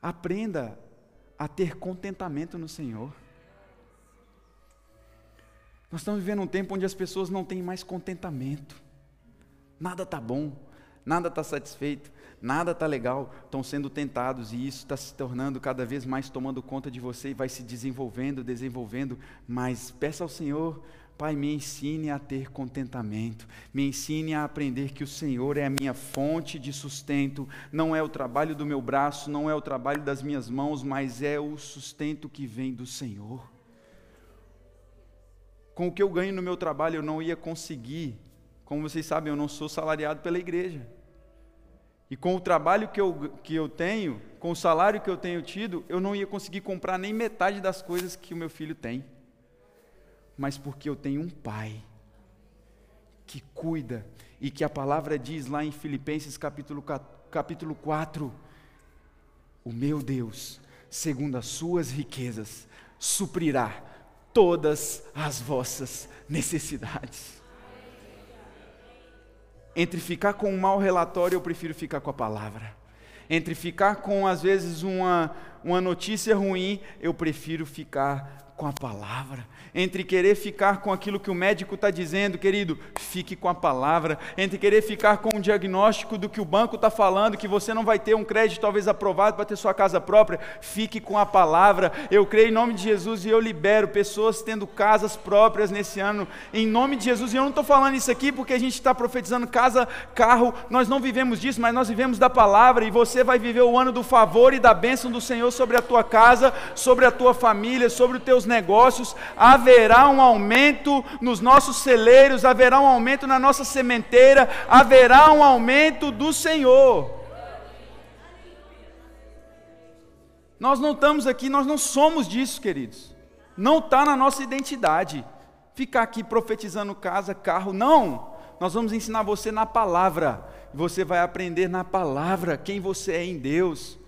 Aprenda a ter contentamento no Senhor. Nós estamos vivendo um tempo onde as pessoas não têm mais contentamento. Nada está bom, nada está satisfeito, nada está legal. Estão sendo tentados e isso está se tornando cada vez mais tomando conta de você e vai se desenvolvendo, desenvolvendo. Mas peça ao Senhor Pai, me ensine a ter contentamento, me ensine a aprender que o Senhor é a minha fonte de sustento, não é o trabalho do meu braço, não é o trabalho das minhas mãos, mas é o sustento que vem do Senhor. Com o que eu ganho no meu trabalho, eu não ia conseguir, como vocês sabem, eu não sou salariado pela igreja. E com o trabalho que eu, que eu tenho, com o salário que eu tenho tido, eu não ia conseguir comprar nem metade das coisas que o meu filho tem. Mas porque eu tenho um pai que cuida e que a palavra diz lá em Filipenses capítulo, capítulo 4: O meu Deus, segundo as suas riquezas, suprirá todas as vossas necessidades. Entre ficar com um mau relatório, eu prefiro ficar com a palavra. Entre ficar com, às vezes, uma, uma notícia ruim, eu prefiro ficar com a palavra, entre querer ficar com aquilo que o médico está dizendo, querido, fique com a palavra, entre querer ficar com o diagnóstico do que o banco está falando, que você não vai ter um crédito talvez aprovado para ter sua casa própria, fique com a palavra. Eu creio em nome de Jesus e eu libero pessoas tendo casas próprias nesse ano, em nome de Jesus. E eu não estou falando isso aqui porque a gente está profetizando casa, carro, nós não vivemos disso, mas nós vivemos da palavra e você vai viver o ano do favor e da bênção do Senhor sobre a tua casa, sobre a tua família, sobre os teus negócios, haverá um aumento nos nossos celeiros, haverá um aumento na nossa sementeira, haverá um aumento do Senhor. Nós não estamos aqui, nós não somos disso, queridos. Não está na nossa identidade. Ficar aqui profetizando casa, carro, não. Nós vamos ensinar você na palavra. Você vai aprender na palavra quem você é em Deus.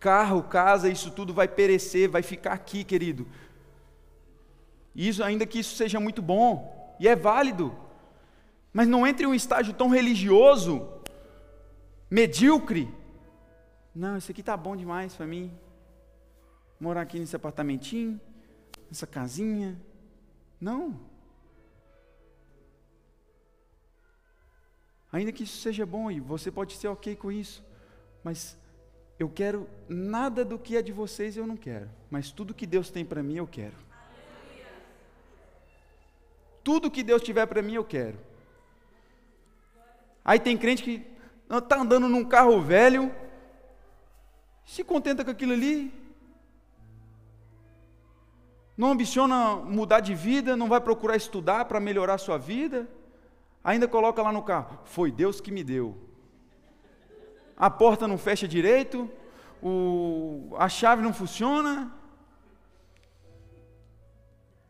Carro, casa, isso tudo vai perecer, vai ficar aqui, querido. Isso, ainda que isso seja muito bom e é válido, mas não entre em um estágio tão religioso, medíocre. Não, isso aqui está bom demais para mim. Morar aqui nesse apartamentinho, nessa casinha. Não. Ainda que isso seja bom e você pode ser ok com isso, mas eu quero nada do que é de vocês eu não quero, mas tudo que Deus tem para mim eu quero. Tudo que Deus tiver para mim eu quero. Aí tem crente que está andando num carro velho, se contenta com aquilo ali, não ambiciona mudar de vida, não vai procurar estudar para melhorar a sua vida, ainda coloca lá no carro: foi Deus que me deu. A porta não fecha direito, o, a chave não funciona.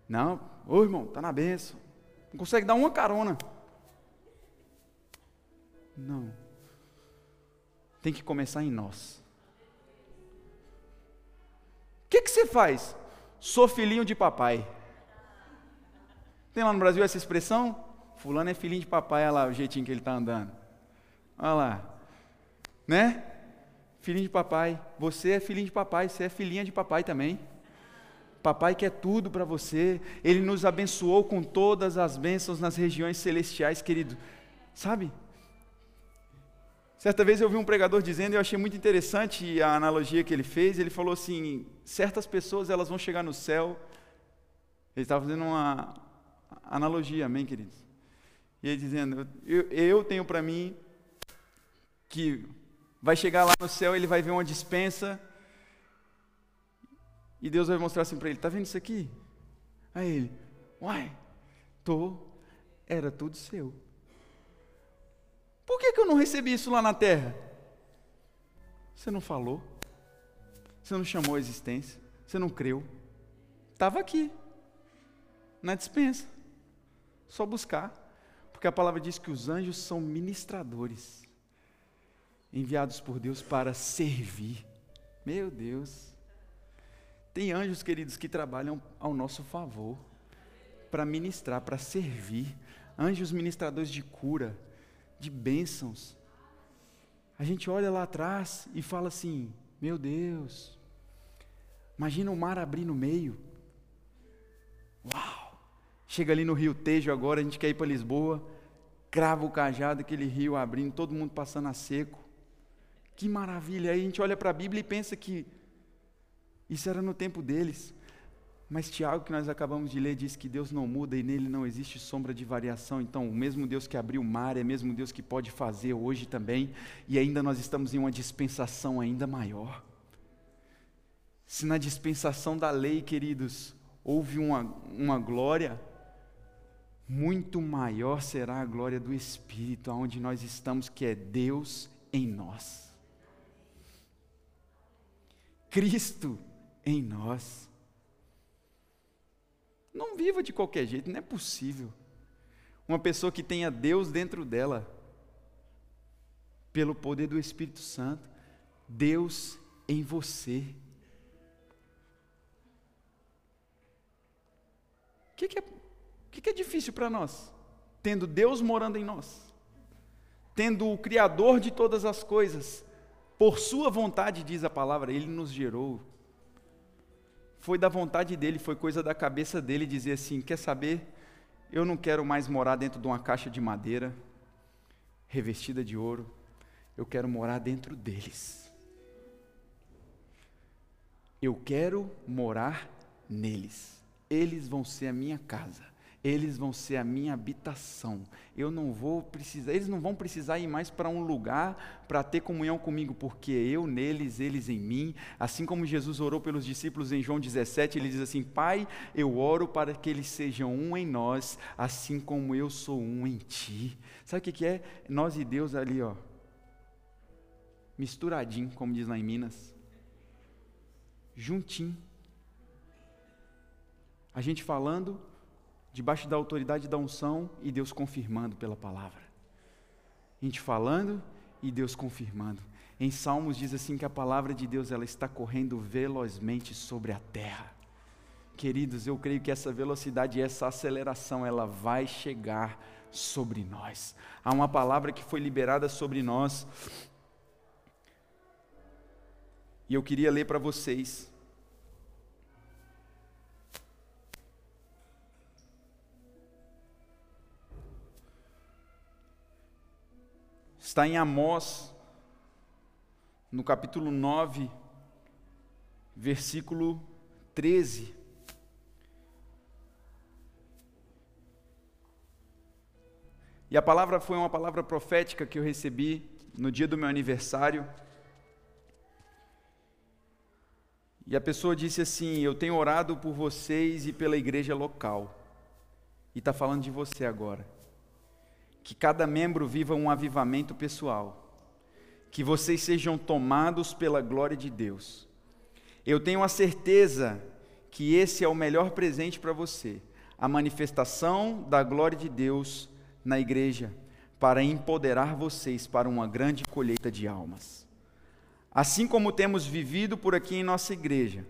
Não, ô irmão, está na benção. Não consegue dar uma carona. Não. Tem que começar em nós. O que, que você faz? Sou filhinho de papai. Tem lá no Brasil essa expressão? Fulano é filhinho de papai, olha lá o jeitinho que ele está andando. Olha lá. Né? Filhinho de papai. Você é filhinho de papai, você é filhinha de papai também. Papai quer tudo para você. Ele nos abençoou com todas as bênçãos nas regiões celestiais, querido. Sabe? Certa vez eu vi um pregador dizendo, e eu achei muito interessante a analogia que ele fez. Ele falou assim: certas pessoas elas vão chegar no céu. Ele estava fazendo uma analogia, amém, queridos? E ele dizendo: eu, eu tenho para mim que vai chegar lá no céu, ele vai ver uma dispensa e Deus vai mostrar assim para ele: está vendo isso aqui? Aí ele: Uai, tô, era tudo seu. Por que, que eu não recebi isso lá na terra? Você não falou, você não chamou a existência, você não creu. Estava aqui, na dispensa. Só buscar. Porque a palavra diz que os anjos são ministradores, enviados por Deus para servir. Meu Deus. Tem anjos, queridos, que trabalham ao nosso favor, para ministrar, para servir. Anjos ministradores de cura, de bênçãos. A gente olha lá atrás e fala assim: meu Deus, imagina o mar abrir no meio. Uau! Chega ali no Rio Tejo agora, a gente quer ir para Lisboa, crava o cajado, aquele rio abrindo, todo mundo passando a seco. Que maravilha! Aí a gente olha para a Bíblia e pensa que isso era no tempo deles. Mas Tiago, que nós acabamos de ler, diz que Deus não muda e nele não existe sombra de variação. Então, o mesmo Deus que abriu o mar é o mesmo Deus que pode fazer hoje também. E ainda nós estamos em uma dispensação ainda maior. Se na dispensação da lei, queridos, houve uma, uma glória, muito maior será a glória do Espírito, aonde nós estamos, que é Deus em nós. Cristo em nós. Não viva de qualquer jeito, não é possível. Uma pessoa que tenha Deus dentro dela, pelo poder do Espírito Santo, Deus em você. O que, que, é, que, que é difícil para nós? Tendo Deus morando em nós, tendo o Criador de todas as coisas, por Sua vontade, diz a palavra, Ele nos gerou. Foi da vontade dele, foi coisa da cabeça dele dizer assim: quer saber? Eu não quero mais morar dentro de uma caixa de madeira, revestida de ouro, eu quero morar dentro deles. Eu quero morar neles. Eles vão ser a minha casa. Eles vão ser a minha habitação. Eu não vou precisar, eles não vão precisar ir mais para um lugar para ter comunhão comigo, porque eu neles, eles em mim. Assim como Jesus orou pelos discípulos em João 17, ele diz assim: Pai, eu oro para que eles sejam um em nós, assim como eu sou um em ti. Sabe o que é? Nós e Deus ali, ó, misturadinho, como diz lá em Minas, juntinho. A gente falando debaixo da autoridade da unção e Deus confirmando pela palavra. A gente falando e Deus confirmando. Em Salmos diz assim que a palavra de Deus ela está correndo velozmente sobre a terra. Queridos, eu creio que essa velocidade essa aceleração ela vai chegar sobre nós. Há uma palavra que foi liberada sobre nós. E eu queria ler para vocês Está em Amós, no capítulo 9, versículo 13. E a palavra foi uma palavra profética que eu recebi no dia do meu aniversário. E a pessoa disse assim: Eu tenho orado por vocês e pela igreja local. E está falando de você agora que cada membro viva um avivamento pessoal, que vocês sejam tomados pela glória de Deus. Eu tenho a certeza que esse é o melhor presente para você, a manifestação da glória de Deus na igreja, para empoderar vocês para uma grande colheita de almas. Assim como temos vivido por aqui em nossa igreja,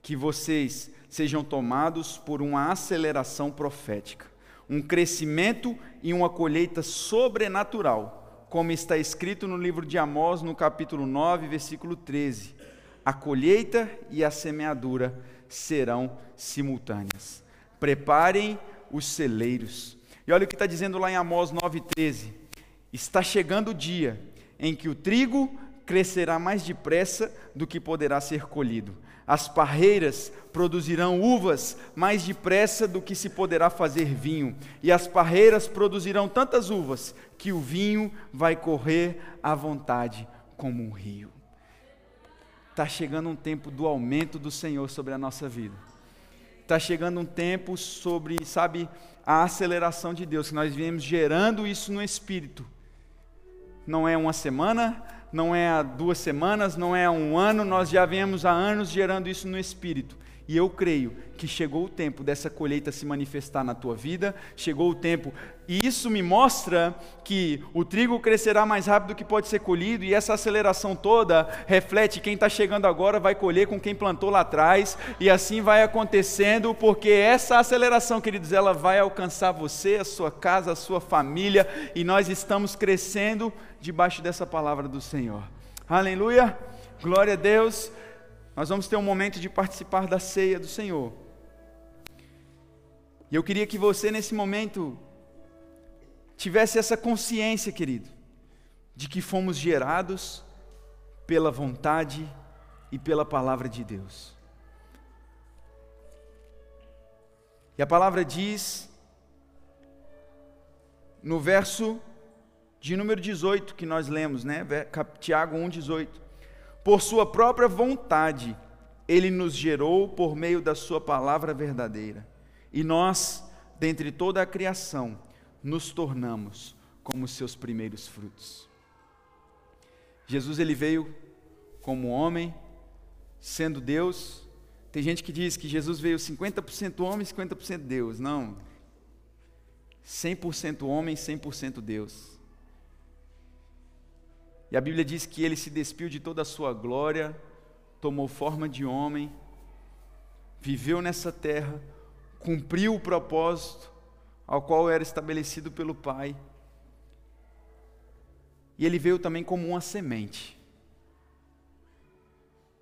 que vocês sejam tomados por uma aceleração profética um crescimento e uma colheita sobrenatural, como está escrito no livro de Amós, no capítulo 9, versículo 13. A colheita e a semeadura serão simultâneas. Preparem os celeiros. E olha o que está dizendo lá em Amós 9,13. Está chegando o dia em que o trigo crescerá mais depressa do que poderá ser colhido as parreiras produzirão uvas mais depressa do que se poderá fazer vinho, e as parreiras produzirão tantas uvas que o vinho vai correr à vontade como um rio. Está chegando um tempo do aumento do Senhor sobre a nossa vida. Está chegando um tempo sobre, sabe, a aceleração de Deus, que nós viemos gerando isso no Espírito. Não é uma semana, não é há duas semanas, não é há um ano, nós já viemos há anos gerando isso no Espírito. E eu creio que chegou o tempo dessa colheita se manifestar na tua vida, chegou o tempo, e isso me mostra que o trigo crescerá mais rápido que pode ser colhido, e essa aceleração toda reflete quem está chegando agora vai colher com quem plantou lá atrás, e assim vai acontecendo, porque essa aceleração, queridos, ela vai alcançar você, a sua casa, a sua família, e nós estamos crescendo debaixo dessa palavra do Senhor. Aleluia! Glória a Deus! nós vamos ter um momento de participar da ceia do Senhor. E eu queria que você, nesse momento, tivesse essa consciência, querido, de que fomos gerados pela vontade e pela palavra de Deus. E a palavra diz, no verso de número 18 que nós lemos, né? Tiago 1,18 por sua própria vontade, ele nos gerou por meio da sua palavra verdadeira. E nós, dentre toda a criação, nos tornamos como seus primeiros frutos. Jesus ele veio como homem, sendo Deus, Tem gente que diz que Jesus veio 50% homem e 50% Deus. Não. 100% homem, 100% Deus. E a Bíblia diz que ele se despiu de toda a sua glória, tomou forma de homem, viveu nessa terra, cumpriu o propósito ao qual era estabelecido pelo Pai. E ele veio também como uma semente,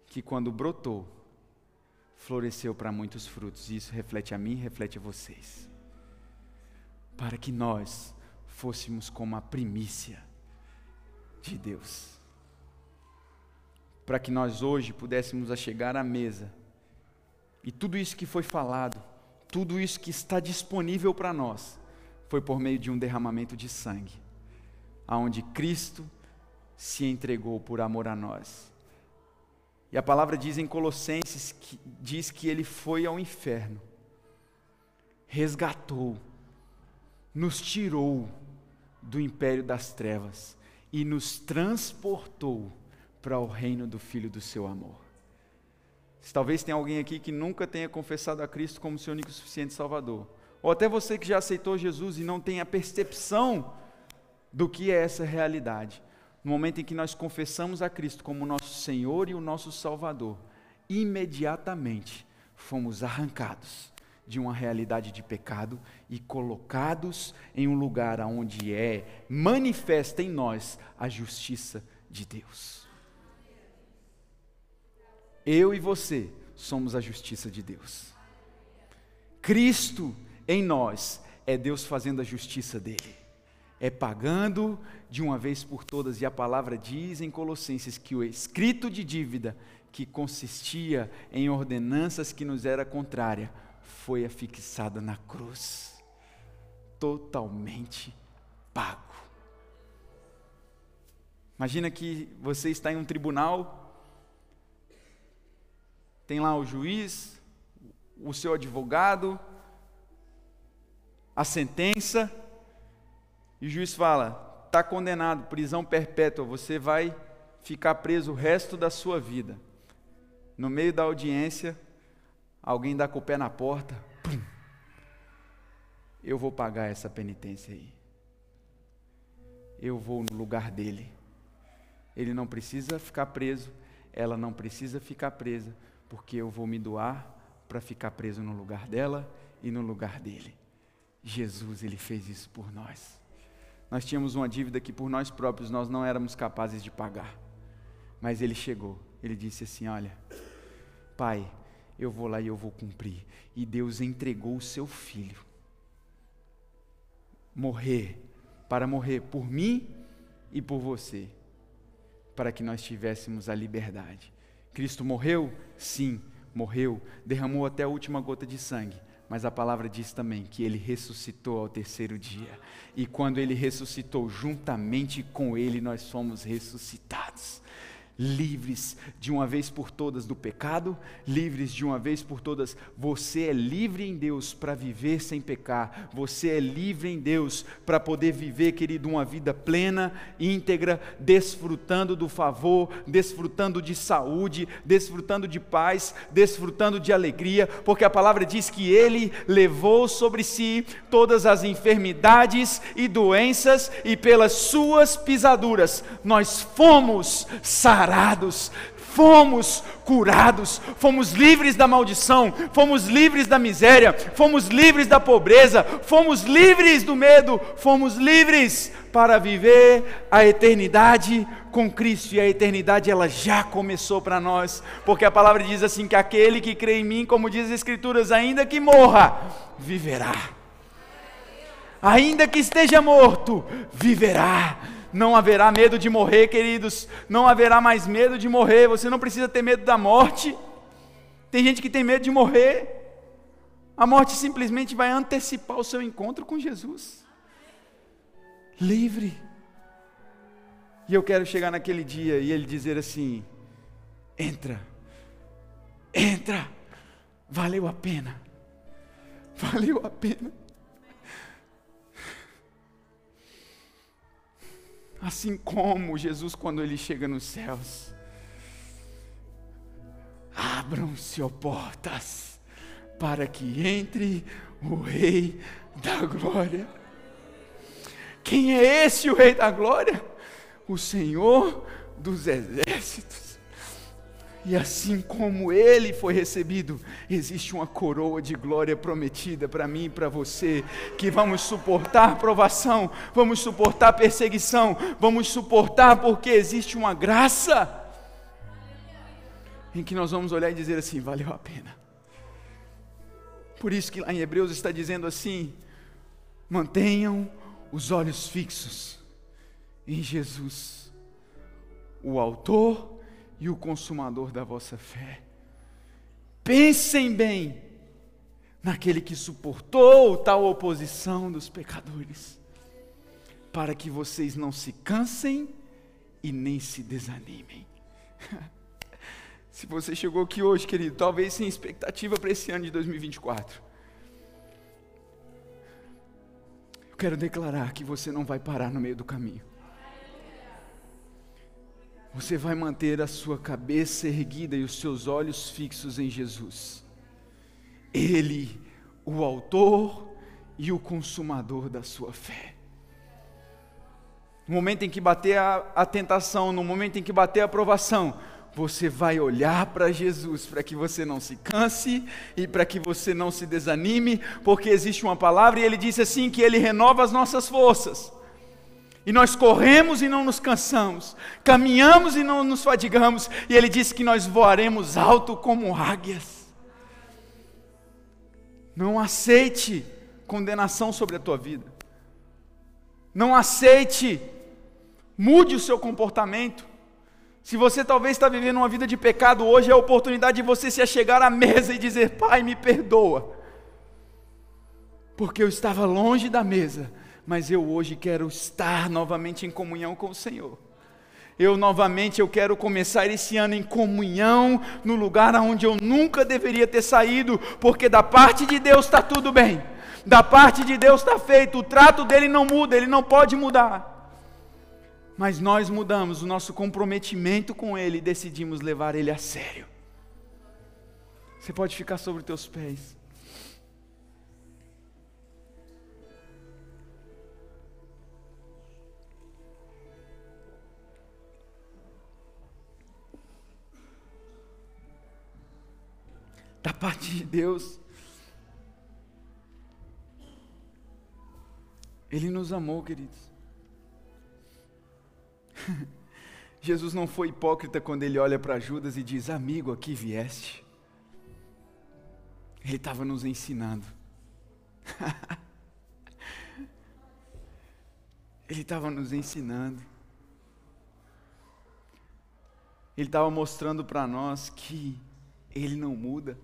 que quando brotou, floresceu para muitos frutos. E isso reflete a mim, reflete a vocês. Para que nós fôssemos como a primícia de Deus. Para que nós hoje pudéssemos chegar à mesa. E tudo isso que foi falado, tudo isso que está disponível para nós, foi por meio de um derramamento de sangue, aonde Cristo se entregou por amor a nós. E a palavra diz em Colossenses que diz que ele foi ao inferno, resgatou, nos tirou do império das trevas e nos transportou para o reino do Filho do seu amor. Talvez tenha alguém aqui que nunca tenha confessado a Cristo como seu único e suficiente Salvador. Ou até você que já aceitou Jesus e não tem a percepção do que é essa realidade. No momento em que nós confessamos a Cristo como nosso Senhor e o nosso Salvador, imediatamente fomos arrancados de uma realidade de pecado e colocados em um lugar onde é manifesta em nós a justiça de Deus. Eu e você somos a justiça de Deus. Cristo em nós é Deus fazendo a justiça dele. É pagando de uma vez por todas, e a palavra diz em Colossenses que o escrito de dívida, que consistia em ordenanças que nos era contrária, foi afixada na cruz, totalmente pago. Imagina que você está em um tribunal, tem lá o juiz, o seu advogado, a sentença, e o juiz fala: está condenado, prisão perpétua, você vai ficar preso o resto da sua vida. No meio da audiência, alguém dá com o pé na porta, pum, eu vou pagar essa penitência aí. Eu vou no lugar dele. Ele não precisa ficar preso, ela não precisa ficar presa, porque eu vou me doar para ficar preso no lugar dela e no lugar dele. Jesus, ele fez isso por nós. Nós tínhamos uma dívida que por nós próprios nós não éramos capazes de pagar. Mas ele chegou, ele disse assim: Olha, Pai, eu vou lá e eu vou cumprir. E Deus entregou o seu filho. Morrer, para morrer por mim e por você, para que nós tivéssemos a liberdade. Cristo morreu? Sim, morreu, derramou até a última gota de sangue. Mas a palavra diz também que ele ressuscitou ao terceiro dia. E quando ele ressuscitou, juntamente com ele nós fomos ressuscitados livres de uma vez por todas do pecado, livres de uma vez por todas. Você é livre em Deus para viver sem pecar, você é livre em Deus para poder viver, querido, uma vida plena, íntegra, desfrutando do favor, desfrutando de saúde, desfrutando de paz, desfrutando de alegria, porque a palavra diz que Ele levou sobre si todas as enfermidades e doenças, e pelas Suas pisaduras nós fomos sarados sarados, fomos curados, fomos livres da maldição, fomos livres da miséria, fomos livres da pobreza, fomos livres do medo, fomos livres para viver a eternidade com Cristo e a eternidade ela já começou para nós, porque a palavra diz assim que aquele que crê em mim, como diz as escrituras, ainda que morra, viverá. Ainda que esteja morto, viverá não haverá medo de morrer, queridos, não haverá mais medo de morrer, você não precisa ter medo da morte. Tem gente que tem medo de morrer, a morte simplesmente vai antecipar o seu encontro com Jesus. Livre. E eu quero chegar naquele dia e ele dizer assim: entra, entra, valeu a pena, valeu a pena. Assim como Jesus, quando ele chega nos céus, Abram-se, portas, para que entre o Rei da Glória. Quem é esse, o Rei da Glória? O Senhor dos Exércitos. E assim como ele foi recebido, existe uma coroa de glória prometida para mim e para você, que vamos suportar provação, vamos suportar perseguição, vamos suportar porque existe uma graça em que nós vamos olhar e dizer assim: valeu a pena. Por isso que lá em Hebreus está dizendo assim: mantenham os olhos fixos em Jesus, o Autor e o consumador da vossa fé. Pensem bem naquele que suportou tal oposição dos pecadores, para que vocês não se cansem e nem se desanimem. se você chegou aqui hoje, querido, talvez sem expectativa para esse ano de 2024, eu quero declarar que você não vai parar no meio do caminho você vai manter a sua cabeça erguida e os seus olhos fixos em Jesus. Ele, o Autor e o Consumador da sua fé. No momento em que bater a, a tentação, no momento em que bater a provação, você vai olhar para Jesus para que você não se canse e para que você não se desanime, porque existe uma palavra e ele disse assim que ele renova as nossas forças. E nós corremos e não nos cansamos, caminhamos e não nos fadigamos, e Ele disse que nós voaremos alto como águias. Não aceite condenação sobre a tua vida, não aceite, mude o seu comportamento. Se você talvez está vivendo uma vida de pecado, hoje é a oportunidade de você se achegar à mesa e dizer: Pai, me perdoa, porque eu estava longe da mesa mas eu hoje quero estar novamente em comunhão com o Senhor. Eu novamente eu quero começar esse ano em comunhão no lugar onde eu nunca deveria ter saído, porque da parte de Deus está tudo bem. Da parte de Deus está feito, o trato dele não muda, ele não pode mudar. Mas nós mudamos o nosso comprometimento com ele e decidimos levar ele a sério. Você pode ficar sobre os teus pés. Da parte de Deus. Ele nos amou, queridos. Jesus não foi hipócrita quando ele olha para Judas e diz: Amigo, aqui vieste. Ele estava nos ensinando. ele estava nos ensinando. Ele estava mostrando para nós que Ele não muda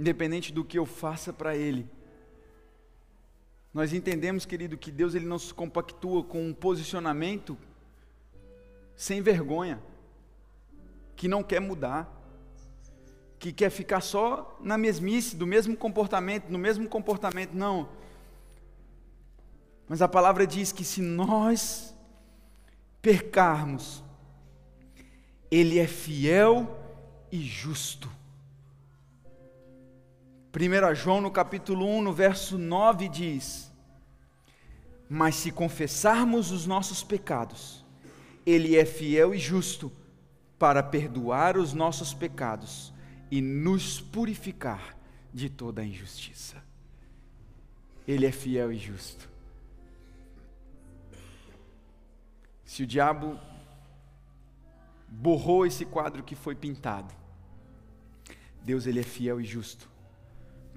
independente do que eu faça para Ele. Nós entendemos, querido, que Deus ele não se compactua com um posicionamento sem vergonha, que não quer mudar, que quer ficar só na mesmice, do mesmo comportamento, no mesmo comportamento, não. Mas a palavra diz que se nós percarmos, Ele é fiel e justo 1 João no capítulo 1, no verso 9 diz: Mas se confessarmos os nossos pecados, Ele é fiel e justo para perdoar os nossos pecados e nos purificar de toda a injustiça. Ele é fiel e justo. Se o diabo borrou esse quadro que foi pintado, Deus ele é fiel e justo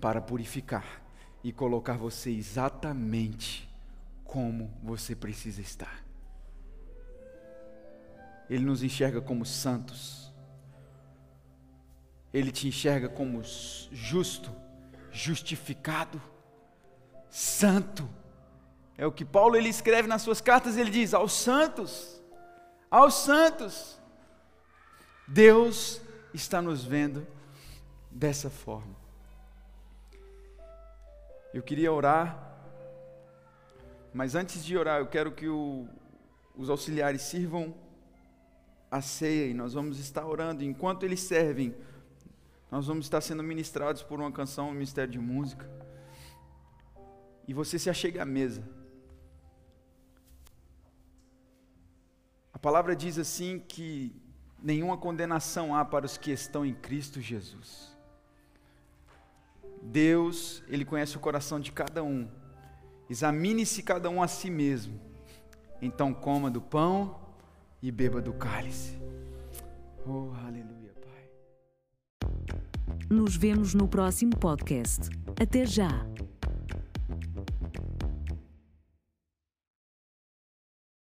para purificar e colocar você exatamente como você precisa estar. Ele nos enxerga como santos. Ele te enxerga como justo, justificado, santo. É o que Paulo ele escreve nas suas cartas, ele diz: aos santos, aos santos. Deus está nos vendo dessa forma. Eu queria orar, mas antes de orar, eu quero que o, os auxiliares sirvam a ceia e nós vamos estar orando. Enquanto eles servem, nós vamos estar sendo ministrados por uma canção, um ministério de música. E você se achega à mesa. A palavra diz assim que nenhuma condenação há para os que estão em Cristo Jesus. Deus, Ele conhece o coração de cada um. Examine-se cada um a si mesmo. Então coma do pão e beba do cálice. Oh, aleluia, Pai. Nos vemos no próximo podcast. Até já!